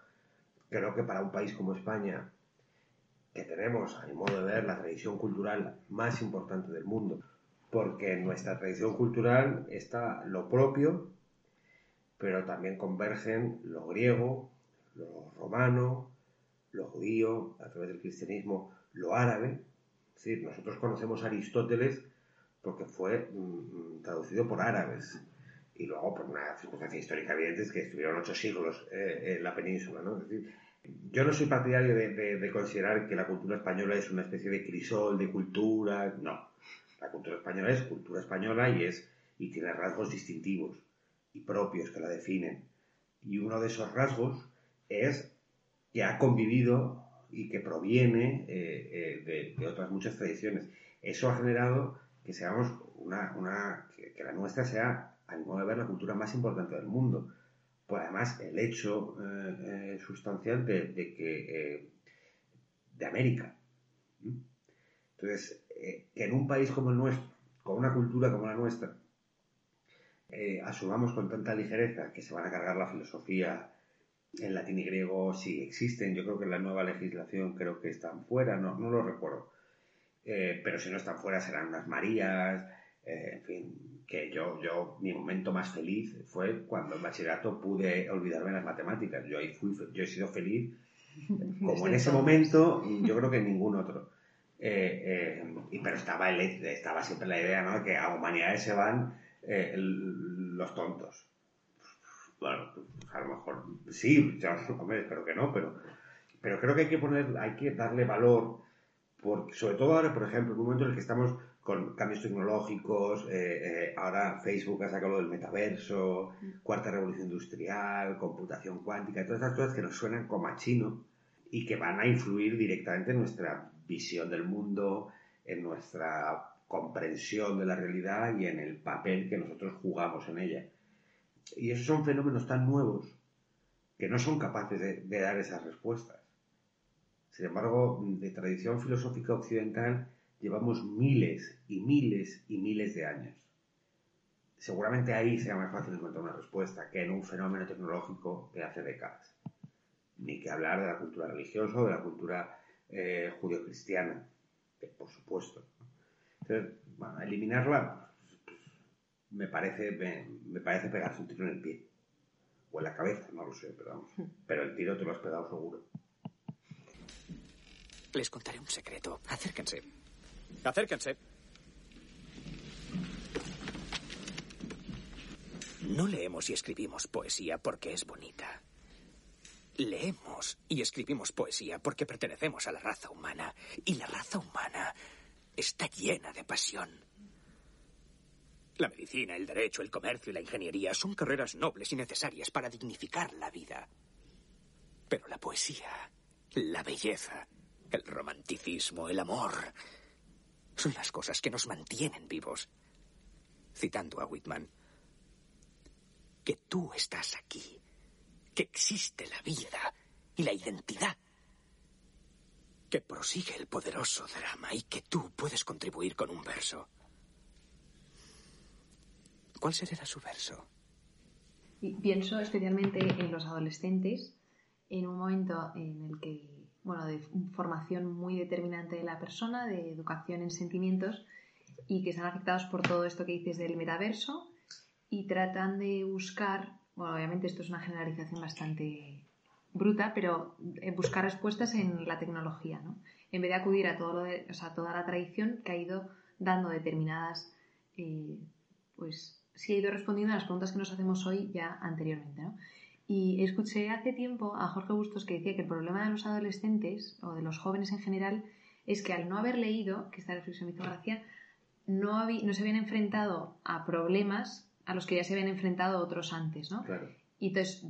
creo que para un país como España, que tenemos, a mi modo de ver, la tradición cultural más importante del mundo, porque en nuestra tradición cultural está lo propio, pero también convergen lo griego, lo romano, lo judío, a través del cristianismo, lo árabe. Es decir, nosotros conocemos a Aristóteles porque fue mm, traducido por árabes y luego por una circunstancia histórica evidente es que estuvieron ocho siglos eh, en la península. ¿no? Es decir, yo no soy partidario de considerar que la cultura española es una especie de crisol de cultura, no la cultura española es cultura española y, es, y tiene rasgos distintivos y propios que la definen. Y uno de esos rasgos es que ha convivido y que proviene eh, eh, de, otras muchas tradiciones. Eso ha generado que seamos una, una que, la nuestra sea, a mi modo de ver, la cultura más importante del mundo. Pues además el hecho eh, sustancial de, que de América. Entonces, que en un país como el nuestro, con una cultura como la nuestra, asumamos con tanta ligereza que se van a cargar la filosofía en latín y griego, si existen, yo creo que en la nueva legislación creo que están fuera, no, no lo recuerdo. Eh, pero si no están fuera serán unas Marías, en fin, que yo, yo, mi momento más feliz fue cuando en bachillerato pude olvidarme las matemáticas. Yo ahí fui, yo he sido feliz, como en ese momento, yo creo que en ningún otro. Eh, eh, pero estaba, el, estaba siempre la idea ¿no? que a humanidades se van eh, los tontos. Bueno, a lo mejor sí, ya espero que no, pero, pero creo que hay que poner, hay que darle valor, porque, sobre todo ahora, por ejemplo, en un momento en el que estamos con cambios tecnológicos, ahora Facebook ha sacado lo del metaverso, cuarta revolución industrial, computación cuántica, todas estas cosas que nos suenan como a chino y que van a influir directamente en nuestra visión del mundo, en nuestra comprensión de la realidad y en el papel que nosotros jugamos en ella. Y esos son fenómenos tan nuevos que no son capaces de, dar esas respuestas. Sin embargo, de tradición filosófica occidental llevamos miles y miles y miles de años. Seguramente ahí sea más fácil encontrar una respuesta que en un fenómeno tecnológico de hace décadas. Ni que hablar de la cultura religiosa o de la cultura eh, judio-cristiana, por supuesto. Entonces, eliminarla me, parece, me, parece pegarse un tiro en el pie. O en la cabeza, no lo sé, pero vamos. Hmm. Pero el tiro te lo has pegado seguro. Les contaré un secreto. Acérquense. Acérquense. No leemos y escribimos poesía porque es bonita. Leemos y escribimos poesía porque pertenecemos a la raza humana. Y la raza humana está llena de pasión. La medicina, el derecho, el comercio y la ingeniería son carreras nobles y necesarias para dignificar la vida. Pero la poesía, la belleza, el romanticismo, el amor, son las cosas que nos mantienen vivos. Citando a Whitman, que tú estás aquí, que existe la vida y la identidad, que prosigue el poderoso drama y que tú puedes contribuir con un verso. ¿Cuál será su verso? Pienso especialmente en los adolescentes, en un momento en el que, bueno, de formación muy determinante de la persona, de educación en sentimientos, y que están afectados por todo esto que dices del metaverso y tratan de buscar, bueno, obviamente esto es una generalización bastante bruta, pero buscar respuestas en la tecnología, ¿no? En vez de acudir a todo lo de, o sea, toda la tradición que ha ido dando determinadas, eh, pues sí ha ido respondiendo a las preguntas que nos hacemos hoy ya anteriormente, ¿no? Y escuché hace tiempo a Jorge Bustos que decía que el problema de los adolescentes o de los jóvenes en general es que al no haber leído, que esta reflexión me hizo gracia, no, no se habían enfrentado a problemas a los que ya se habían enfrentado otros antes, ¿no? Claro. Y entonces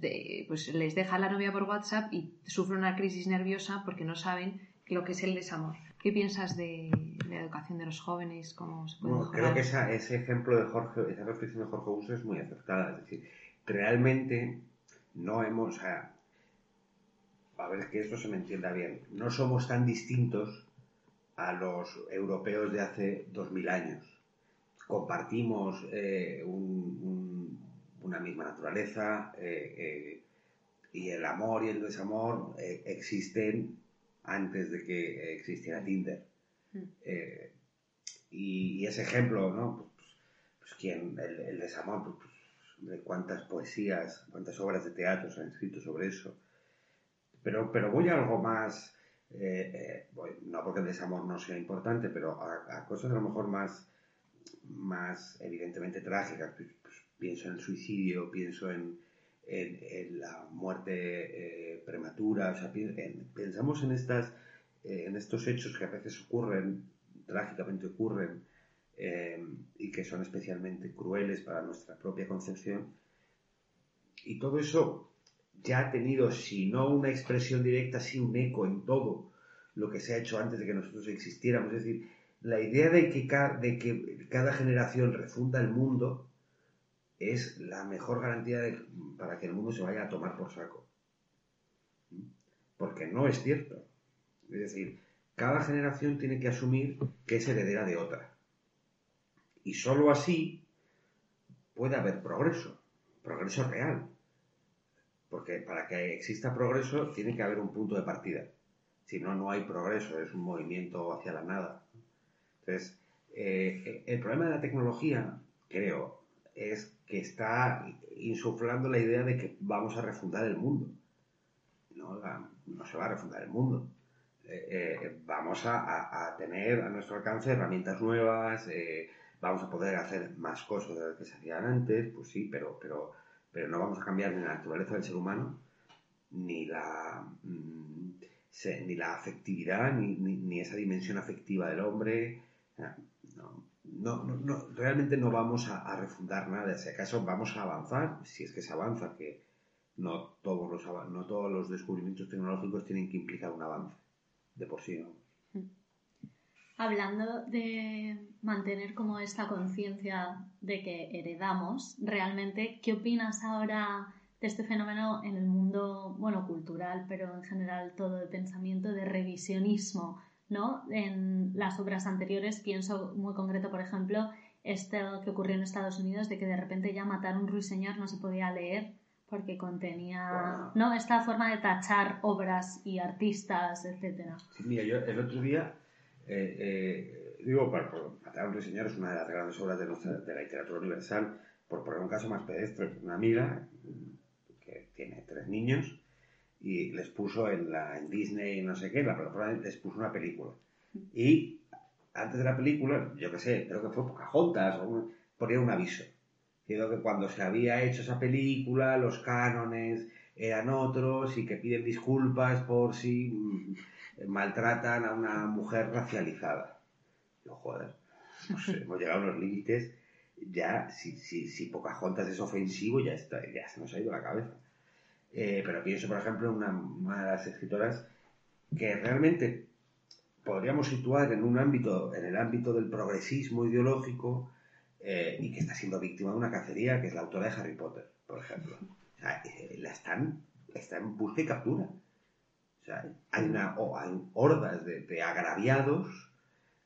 pues les deja la novia por WhatsApp y sufre una crisis nerviosa porque no saben lo que es el desamor. ¿Qué piensas de, la educación de los jóvenes? ¿Cómo se puede creo que ese ejemplo de Jorge, esa reflexión de Jorge Busto es muy acertada. Es decir, realmente no hemos... a ver, que esto se me entienda bien. No somos tan distintos a los europeos de hace 2000 años. Compartimos eh, una misma naturaleza eh, eh, y el amor y el desamor existen antes de que existiera Tinder. Mm. Y, ese ejemplo, ¿no? Pues, pues ¿quién? El, desamor, pues, pues, de cuántas poesías, cuántas obras de teatro se han escrito sobre eso. Pero, pero voy a algo más eh, eh, no porque el desamor no sea importante, pero a, cosas a lo mejor más, más evidentemente trágicas. Pues, pues, pienso en el suicidio, pienso en, en, la muerte eh, prematura, o sea, pensamos en, estas, en estos hechos que a veces ocurren, trágicamente ocurren, y que son especialmente crueles para nuestra propia concepción. Y todo eso ya ha tenido, si no una expresión directa, sí un eco en todo lo que se ha hecho antes de que nosotros existiéramos. Es decir, la idea de que, de que cada generación refunda el mundo es la mejor garantía para que el mundo se vaya a tomar por saco. Porque no es cierto. Es decir, cada generación tiene que asumir que es heredera de otra. Y sólo así puede haber progreso, progreso real. Porque para que exista progreso tiene que haber un punto de partida. Si no, no hay progreso, es un movimiento hacia la nada. Entonces, eh, el problema de la tecnología, creo, es que está insuflando la idea de que vamos a refundar el mundo. No, no se va a refundar el mundo. Eh, eh, vamos a, tener a nuestro alcance herramientas nuevas, vamos a poder hacer más cosas de las que se hacían antes, pues sí, pero, pero pero no vamos a cambiar ni la naturaleza del ser humano, ni la, mm, ni la afectividad, ni, esa dimensión afectiva del hombre. No, realmente no vamos a, refundar nada. Si acaso vamos a avanzar, si es que se avanza, que no todos los, no todos los descubrimientos tecnológicos tienen que implicar un avance de por sí. ¿no? Mm. Hablando de mantener como esta conciencia de que heredamos, realmente, ¿qué opinas ahora de este fenómeno en el mundo, bueno, cultural, pero en general todo el pensamiento de revisionismo, ¿no? En las obras anteriores pienso muy concreto, por ejemplo, esto que ocurrió en Estados Unidos de que de repente ya matar un ruiseñor no se podía leer porque contenía, ¿no? Esta forma de tachar obras y artistas, etcétera. Sí, mira, yo el otro día eh, eh, digo, para, Matar a un ruiseñor es una de las grandes obras de, de la literatura universal, por poner un caso más pedestre, una amiga que tiene tres niños y les puso en, la, en Disney, no sé qué, la plataforma les puso una película. Y antes de la película, yo qué sé, creo que fue Pocahontas, o ponía un aviso. Creo que cuando se había hecho esa película, los cánones eran otros y que piden disculpas por si maltratan a una mujer racializada. Yo, joder, hemos llegado a unos límites. Ya, si, si, si Pocahontas es ofensivo, ya, está, ya se nos ha ido la cabeza. Eh, pero pienso, por ejemplo, en una, de las escritoras que realmente podríamos situar en un ámbito, en el ámbito del progresismo ideológico, eh, y que está siendo víctima de una cacería, que es la autora de Harry Potter. por ejemplo. O sea, eh, la están, está en busca y captura. O sea, hay, una, o hay hordas de, de agraviados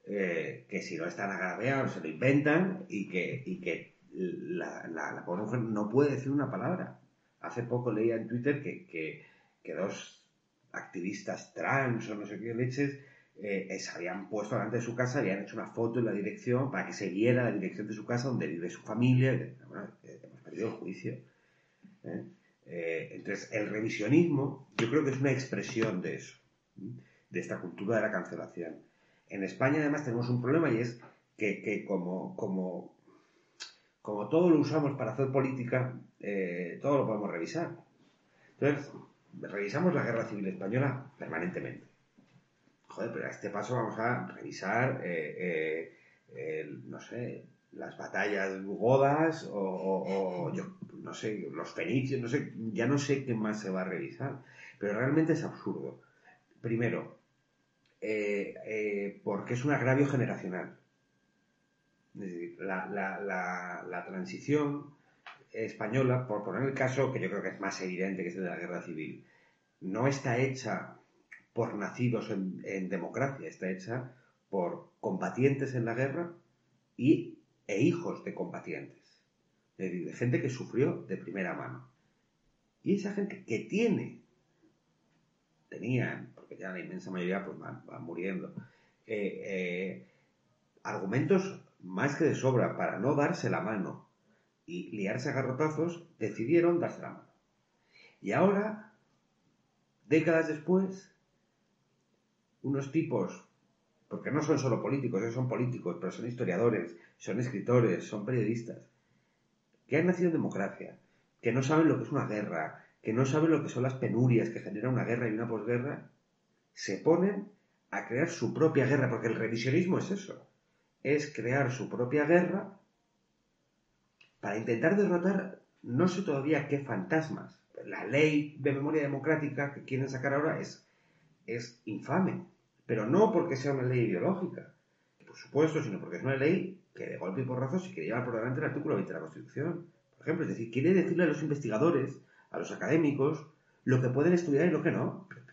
que si no están agraviados se lo inventan y que, y que la, la, la pobre mujer no puede decir una palabra. Hace poco leía en Twitter que, que, que dos activistas trans o no sé qué leches eh, se habían puesto delante de su casa, habían hecho una foto en la dirección para que se viera la dirección de su casa donde vive su familia. Bueno, eh, hemos perdido el juicio. ¿eh? Eh, entonces, el revisionismo yo creo que es una expresión de eso, de esta cultura de la cancelación. En España además tenemos un problema y es que, que como, como, como todo lo usamos para hacer política, eh, todo lo podemos revisar. Entonces, revisamos la guerra civil española permanentemente. Joder, pero a este paso vamos a revisar, eh, eh, no sé, las batallas godas o, yo no sé, los fenicios, no sé, ya no sé qué más se va a revisar. Pero realmente es absurdo. Primero, porque es un agravio generacional. Es decir, la, la, transición española, por poner el caso que yo creo que es más evidente que es el de la guerra civil, no está hecha por nacidos en, democracia, está hecha por combatientes en la guerra y, e hijos de combatientes. Es decir, de gente que sufrió de primera mano. Y esa gente que tiene, tenían, porque ya la inmensa mayoría pues van, van muriendo, eh, eh, argumentos más que de sobra para no darse la mano y liarse a garrotazos, decidieron darse la. Y ahora, décadas después, unos tipos, porque no son solo políticos, ellos son políticos, pero son historiadores, son escritores, son periodistas, que han nacido en democracia, que no saben lo que es una guerra, que no saben lo que son las penurias que genera una guerra y una posguerra, se ponen a crear su propia guerra, porque el revisionismo es eso, es crear su propia guerra para intentar derrotar no sé todavía qué fantasmas. La ley de memoria democrática que quieren sacar ahora es, es infame, pero no porque sea una ley ideológica, por supuesto, sino porque es una ley que de golpe y porrazo se quiere llevar por delante el artículo 20 de la Constitución. Por ejemplo, es decir, quiere decirle a los investigadores, a los académicos, lo que pueden estudiar y lo que no. Pero,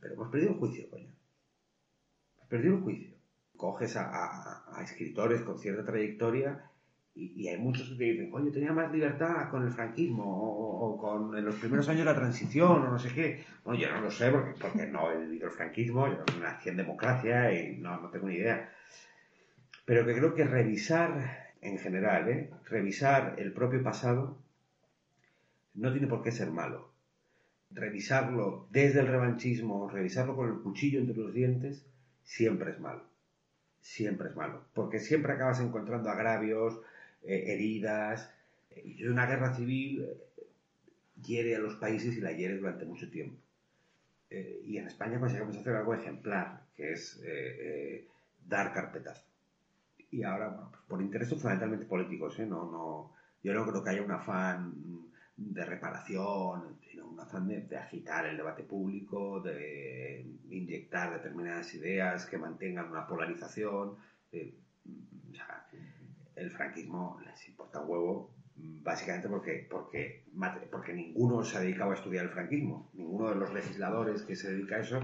pero, hemos perdido el juicio, coño. Hemos perdido el juicio. Coges a escritores con cierta trayectoria y, hay muchos que dicen, coño, tenía más libertad con el franquismo o, o, con en los primeros años de la transición o no sé qué. Bueno, yo no lo sé porque, porque no he vivido el franquismo, yo nací en democracia y no, no tengo ni idea pero que creo que revisar en general, ¿eh? revisar el propio pasado no tiene por qué ser malo. Revisarlo desde el revanchismo, revisarlo con el cuchillo entre los dientes, siempre es malo. Siempre es malo. Porque siempre acabas encontrando agravios, eh, heridas. Y una guerra civil eh, hiere a los países y la hiere durante mucho tiempo. Eh, y en España pues a hacer algo ejemplar, que es eh, dar carpetazo y ahora, bueno, pues por intereses fundamentalmente políticos, ¿eh? No, no, yo no creo que haya un afán de reparación, sino un afán de, agitar el debate público, de inyectar determinadas ideas que mantengan una polarización. Eh, el franquismo les importa un huevo, básicamente porque, porque, porque ninguno se ha dedicado a estudiar el franquismo, ninguno de los legisladores que se dedica a eso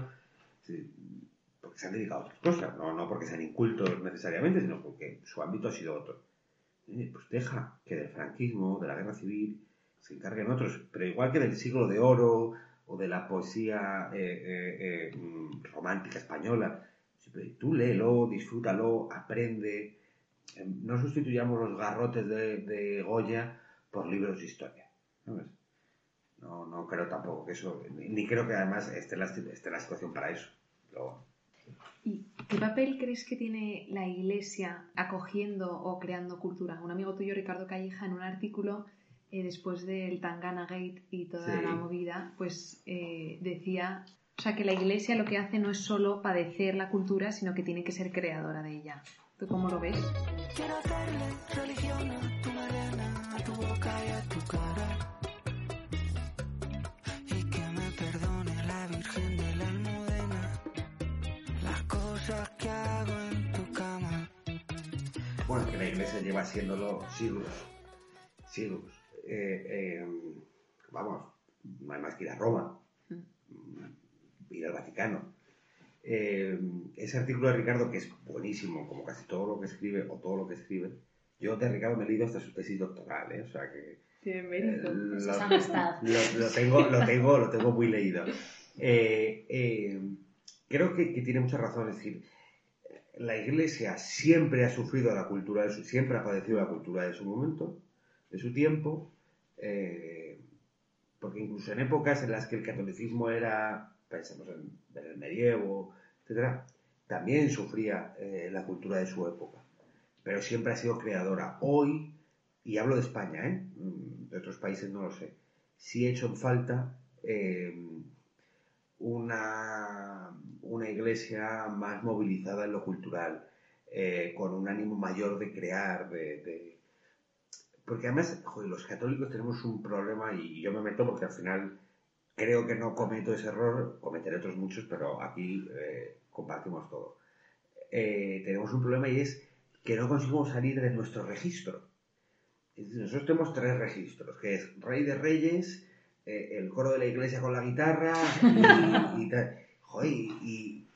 porque se han dedicado a otras cosas, no, no porque sean incultos necesariamente, sino porque su ámbito ha sido otro. Pues deja que del franquismo, de la guerra civil, se encarguen otros, pero igual que del siglo de oro o de la poesía eh, eh, eh, romántica española, tú léelo, disfrútalo, aprende, no sustituyamos los garrotes de, de Goya por libros de historia. ¿sabes? No, no creo tampoco que eso, ni creo que además esté la, esté la situación para eso. Pero, ¿Y qué papel crees que tiene la Iglesia acogiendo o creando cultura? Un amigo tuyo, Ricardo Calleja, en un artículo eh, después del Tangana Gate y toda sí. la movida, pues eh, decía, o sea, que la Iglesia lo que hace no es solo padecer la cultura, sino que tiene que ser creadora de ella. ¿Tú cómo lo ves? Quiero hacerle religión a tu arena, a tu boca y a tu cara. que hago en tu cama. Bueno, que la iglesia lleva haciéndolo siglos. Siglos. eh, eh, vamos, no hay más que ir a Roma, ir al Vaticano. Eh, ese artículo de Ricardo, que es buenísimo, como casi todo lo que escribe, o todo lo que escribe, yo de Ricardo me he leído hasta su tesis doctoral, ¿eh? o sea que... Tiene mérito. eh, Eso es lo, amistad. lo- lo tengo, lo, tengo, lo tengo muy leído. Eh, eh, creo que, que tiene mucha razón, es decir, la Iglesia siempre ha sufrido la cultura, de su, siempre ha padecido la cultura de su momento, de su tiempo, eh, porque incluso en épocas en las que el catolicismo era, pensemos en, el medievo, etcétera, también sufría eh, la cultura de su época, pero siempre ha sido creadora. Hoy, y hablo de España, ¿eh? Mm, de otros países no lo sé, sí he hecho en falta eh, una, una iglesia más movilizada en lo cultural, eh, con un ánimo mayor de crear, de, de- Porque además, joder, los católicos tenemos un problema y yo me meto porque al final creo que no cometo ese error, cometeré otros muchos, pero aquí eh, compartimos todo. Eh, tenemos un problema y es que no conseguimos salir de nuestro registro. Es decir, nosotros tenemos tres registros, que es Rey de Reyes, eh, el coro de la iglesia con la guitarra y, y tal. Joder, y, y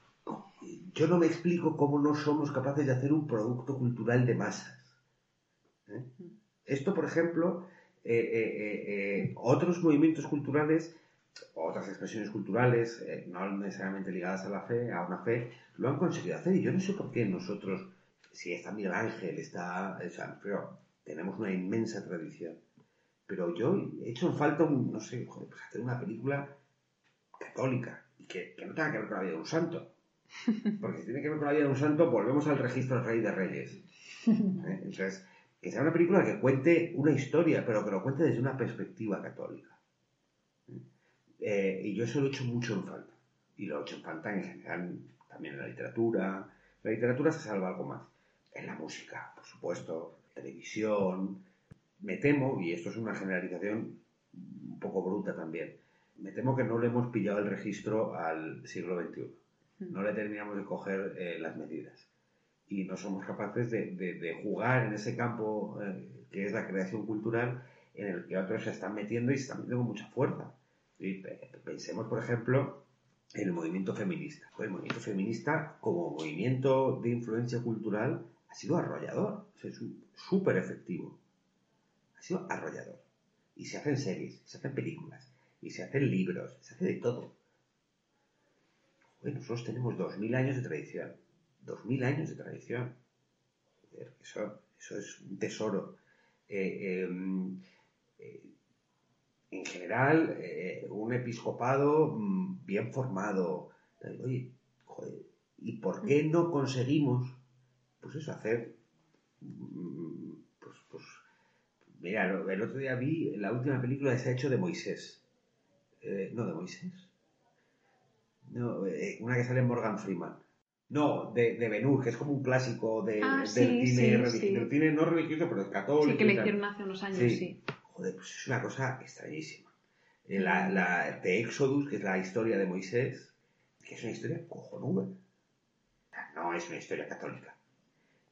yo no me explico cómo no somos capaces de hacer un producto cultural de masas. ¿eh? Esto, por ejemplo, otros movimientos culturales, otras expresiones culturales, eh, no necesariamente ligadas a la fe, a una fe, lo han conseguido hacer. Y yo no sé por qué nosotros, si está Miguel Ángel, está, pero tenemos una inmensa tradición. Pero yo he hecho en falta, un, no sé, joder, pues hacer una película católica y que, que no tenga que ver con la vida de un santo. Porque si tiene que ver con la vida de un santo, volvemos al registro del Rey de Reyes. ¿eh? Entonces, que sea una película que cuente una historia, pero que lo cuente desde una perspectiva católica. Eh, y yo eso lo he hecho mucho en falta. Y lo he hecho en falta en general, también en la literatura. La literatura se salva algo más. En la música, por supuesto, televisión. Me temo, y esto es una generalización un poco bruta también, me temo que no le hemos pillado el registro al siglo XXI. No le terminamos de coger eh, las medidas. Y no somos capaces de, de- de jugar en ese campo eh, que es la creación cultural en el que otros se están metiendo y se están metiendo con mucha fuerza. Pe- pensemos, por ejemplo, en el movimiento feminista. Pues el movimiento feminista, como movimiento de influencia cultural, ha sido arrollador. Es súper efectivo. Ha sido arrollador. Y se hacen series, se hacen películas, y se hacen libros, se hace de todo. Joder, nosotros tenemos 2.000 años de tradición. 2.000 años de tradición. Eso, eso es un tesoro. Eh, eh, eh, en general, eh, un episcopado mm, bien formado. Oye, joder, ¿y por qué no conseguimos, pues eso, hacer, mm, pues, pues, mira, el otro día vi la última película que se ha hecho de Moisés. Eh, no, de Moisés. No, eh, una que sale en Morgan Freeman. No, de, de Ben Hur, que es como un clásico de, Ah, del, sí, cine sí, religi- sí. del cine no religioso, pero es católico. Sí, que le hicieron hace unos años, Sí. Joder, pues es una cosa extrañísima. Eh, La, la de Éxodus, que es la historia de Moisés, que es una historia cojonuda. No es una historia católica.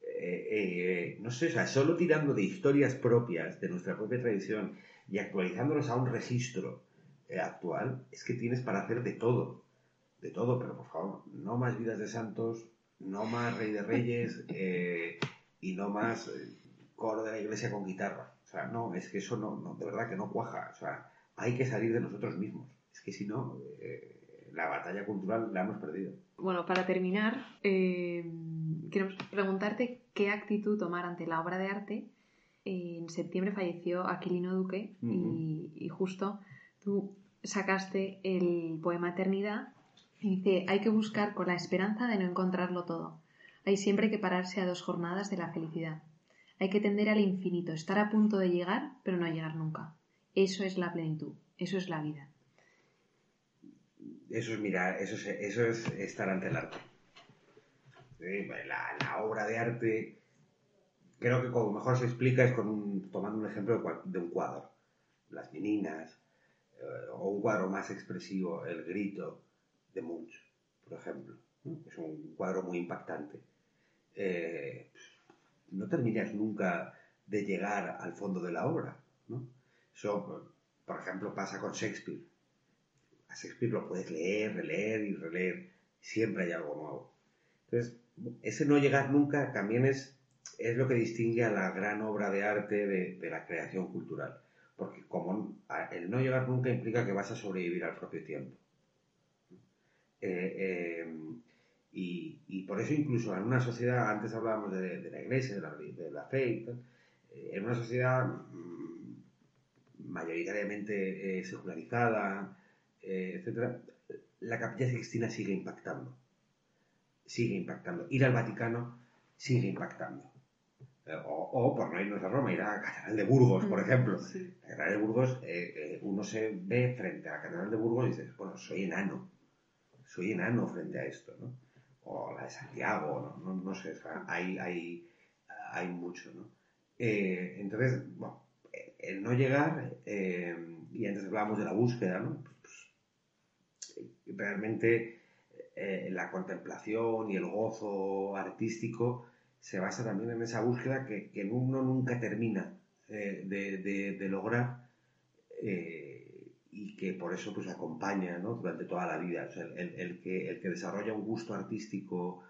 Eh, eh, no sé, o sea, solo tirando de historias propias de nuestra propia tradición y actualizándolos a un registro eh, actual, es que tienes para hacer de todo. De todo, pero por favor, no más vidas de santos, no más rey de reyes y no más coro de la iglesia con guitarra. O sea, no, es que eso no, no, de verdad que no cuaja. O sea, hay que salir de nosotros mismos. Es que si no, eh, la batalla cultural la hemos perdido. Bueno, para terminar, eh, queremos preguntarte qué actitud tomar ante la obra de arte. En septiembre falleció Aquilino Duque y, y justo tú sacaste el poema Eternidad y dice, hay que buscar con la esperanza de no encontrarlo todo. Hay siempre que pararse a dos jornadas de la felicidad. Hay que tender al infinito, estar a punto de llegar, pero no llegar nunca. Eso es la plenitud, eso es la vida. Eso es mirar, eso es, estar ante el arte. La, obra de arte, creo que como mejor se explica es con un, tomando un ejemplo de, un cuadro. Las meninas, eh, o un cuadro más expresivo, El grito de Munch, por ejemplo. Es un cuadro muy impactante. Eh, no terminas nunca de llegar al fondo de la obra, ¿no? Eso, por ejemplo, pasa con Shakespeare. A Shakespeare lo puedes leer, releer y releer. Siempre hay algo nuevo. Entonces, ese no llegar nunca también es, es lo que distingue a la gran obra de arte de, la creación cultural. Porque como el no llegar nunca implica que vas a sobrevivir al propio tiempo. Eh, eh, y, por eso incluso en una sociedad, antes hablábamos de, la iglesia, de la, de la fe y tal, eh, en una sociedad mm, mayoritariamente secularizada, etcétera, la capilla sixtina sigue impactando sigue impactando. Ir al Vaticano sigue impactando. Eh, o, por no irnos a Roma, ir a la Catedral de Burgos, por mm, ejemplo. La Catedral de Burgos, eh, eh, uno se ve frente a la Catedral de Burgos y dice, bueno, soy enano. Soy enano frente a esto, ¿no? O la de Santiago, no, no, sé, hay, hay, hay mucho, ¿no? entonces, bueno, el no llegar, y antes hablábamos de la búsqueda, ¿no? Pues, realmente eh, la contemplación y el gozo artístico se basa también en esa búsqueda que, uno nunca termina eh, de, lograr eh, y que por eso pues acompaña durante toda la vida. el, que, el que desarrolla un gusto artístico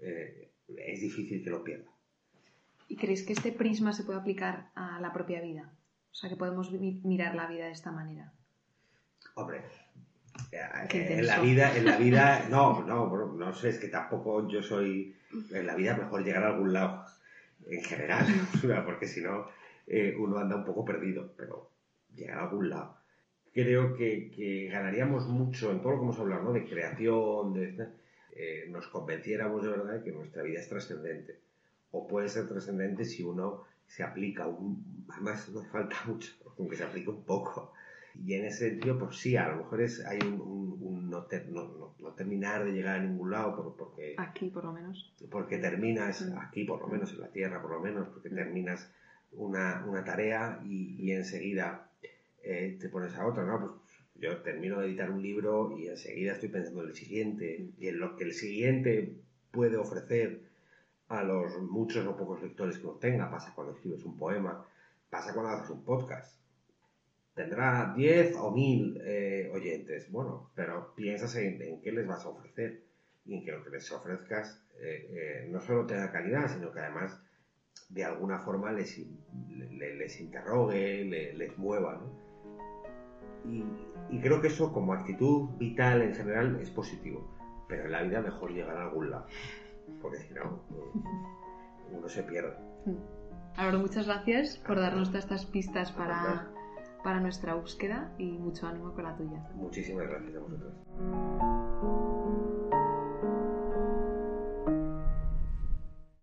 es difícil que lo pierda. ¿Y creéis que este prisma se puede aplicar a la propia vida? O sea, que podemos mirar la vida de esta manera. Hombre, en la vida, en la vida, no, no, no sé, es que tampoco yo soy, en la vida mejor llegar a algún lado, en general, porque si no, eh, uno anda un poco perdido, pero llegar a algún lado. Creo que, ganaríamos mucho en todo lo que hemos hablado, ¿no? De creación, de... Eh, nos convenciéramos de verdad de que nuestra vida es trascendente. O puede ser trascendente si uno se aplica, un, además no falta mucho, aunque se aplique un poco y en ese sentido, pues sí, a lo mejor es, hay un, no, terminar de llegar a ningún lado porque... Aquí, por lo menos. Porque terminas, mm. aquí por lo menos, en la Tierra por lo menos, porque mm. terminas una, tarea y, enseguida eh, te pones a otra, ¿no? Pues yo termino de editar un libro y enseguida estoy pensando en el siguiente y en lo que el siguiente puede ofrecer a los muchos o pocos lectores que uno tenga. Pasa cuando escribes un poema, pasa cuando haces un podcast tendrá 10 o 1000 eh, oyentes. Bueno, pero piensas en, qué les vas a ofrecer y en que lo que les ofrezcas eh, eh, no solo tenga calidad, sino que además de alguna forma les, les, interrogue, les, mueva. Y, y, creo que eso como actitud vital en general es positivo, pero en la vida mejor llegar a algún lado, porque si no, uno se pierde. Álvaro, muchas gracias por darnos todas estas pistas para para nuestra búsqueda y mucho ánimo con la tuya. Muchísimas gracias a vosotros.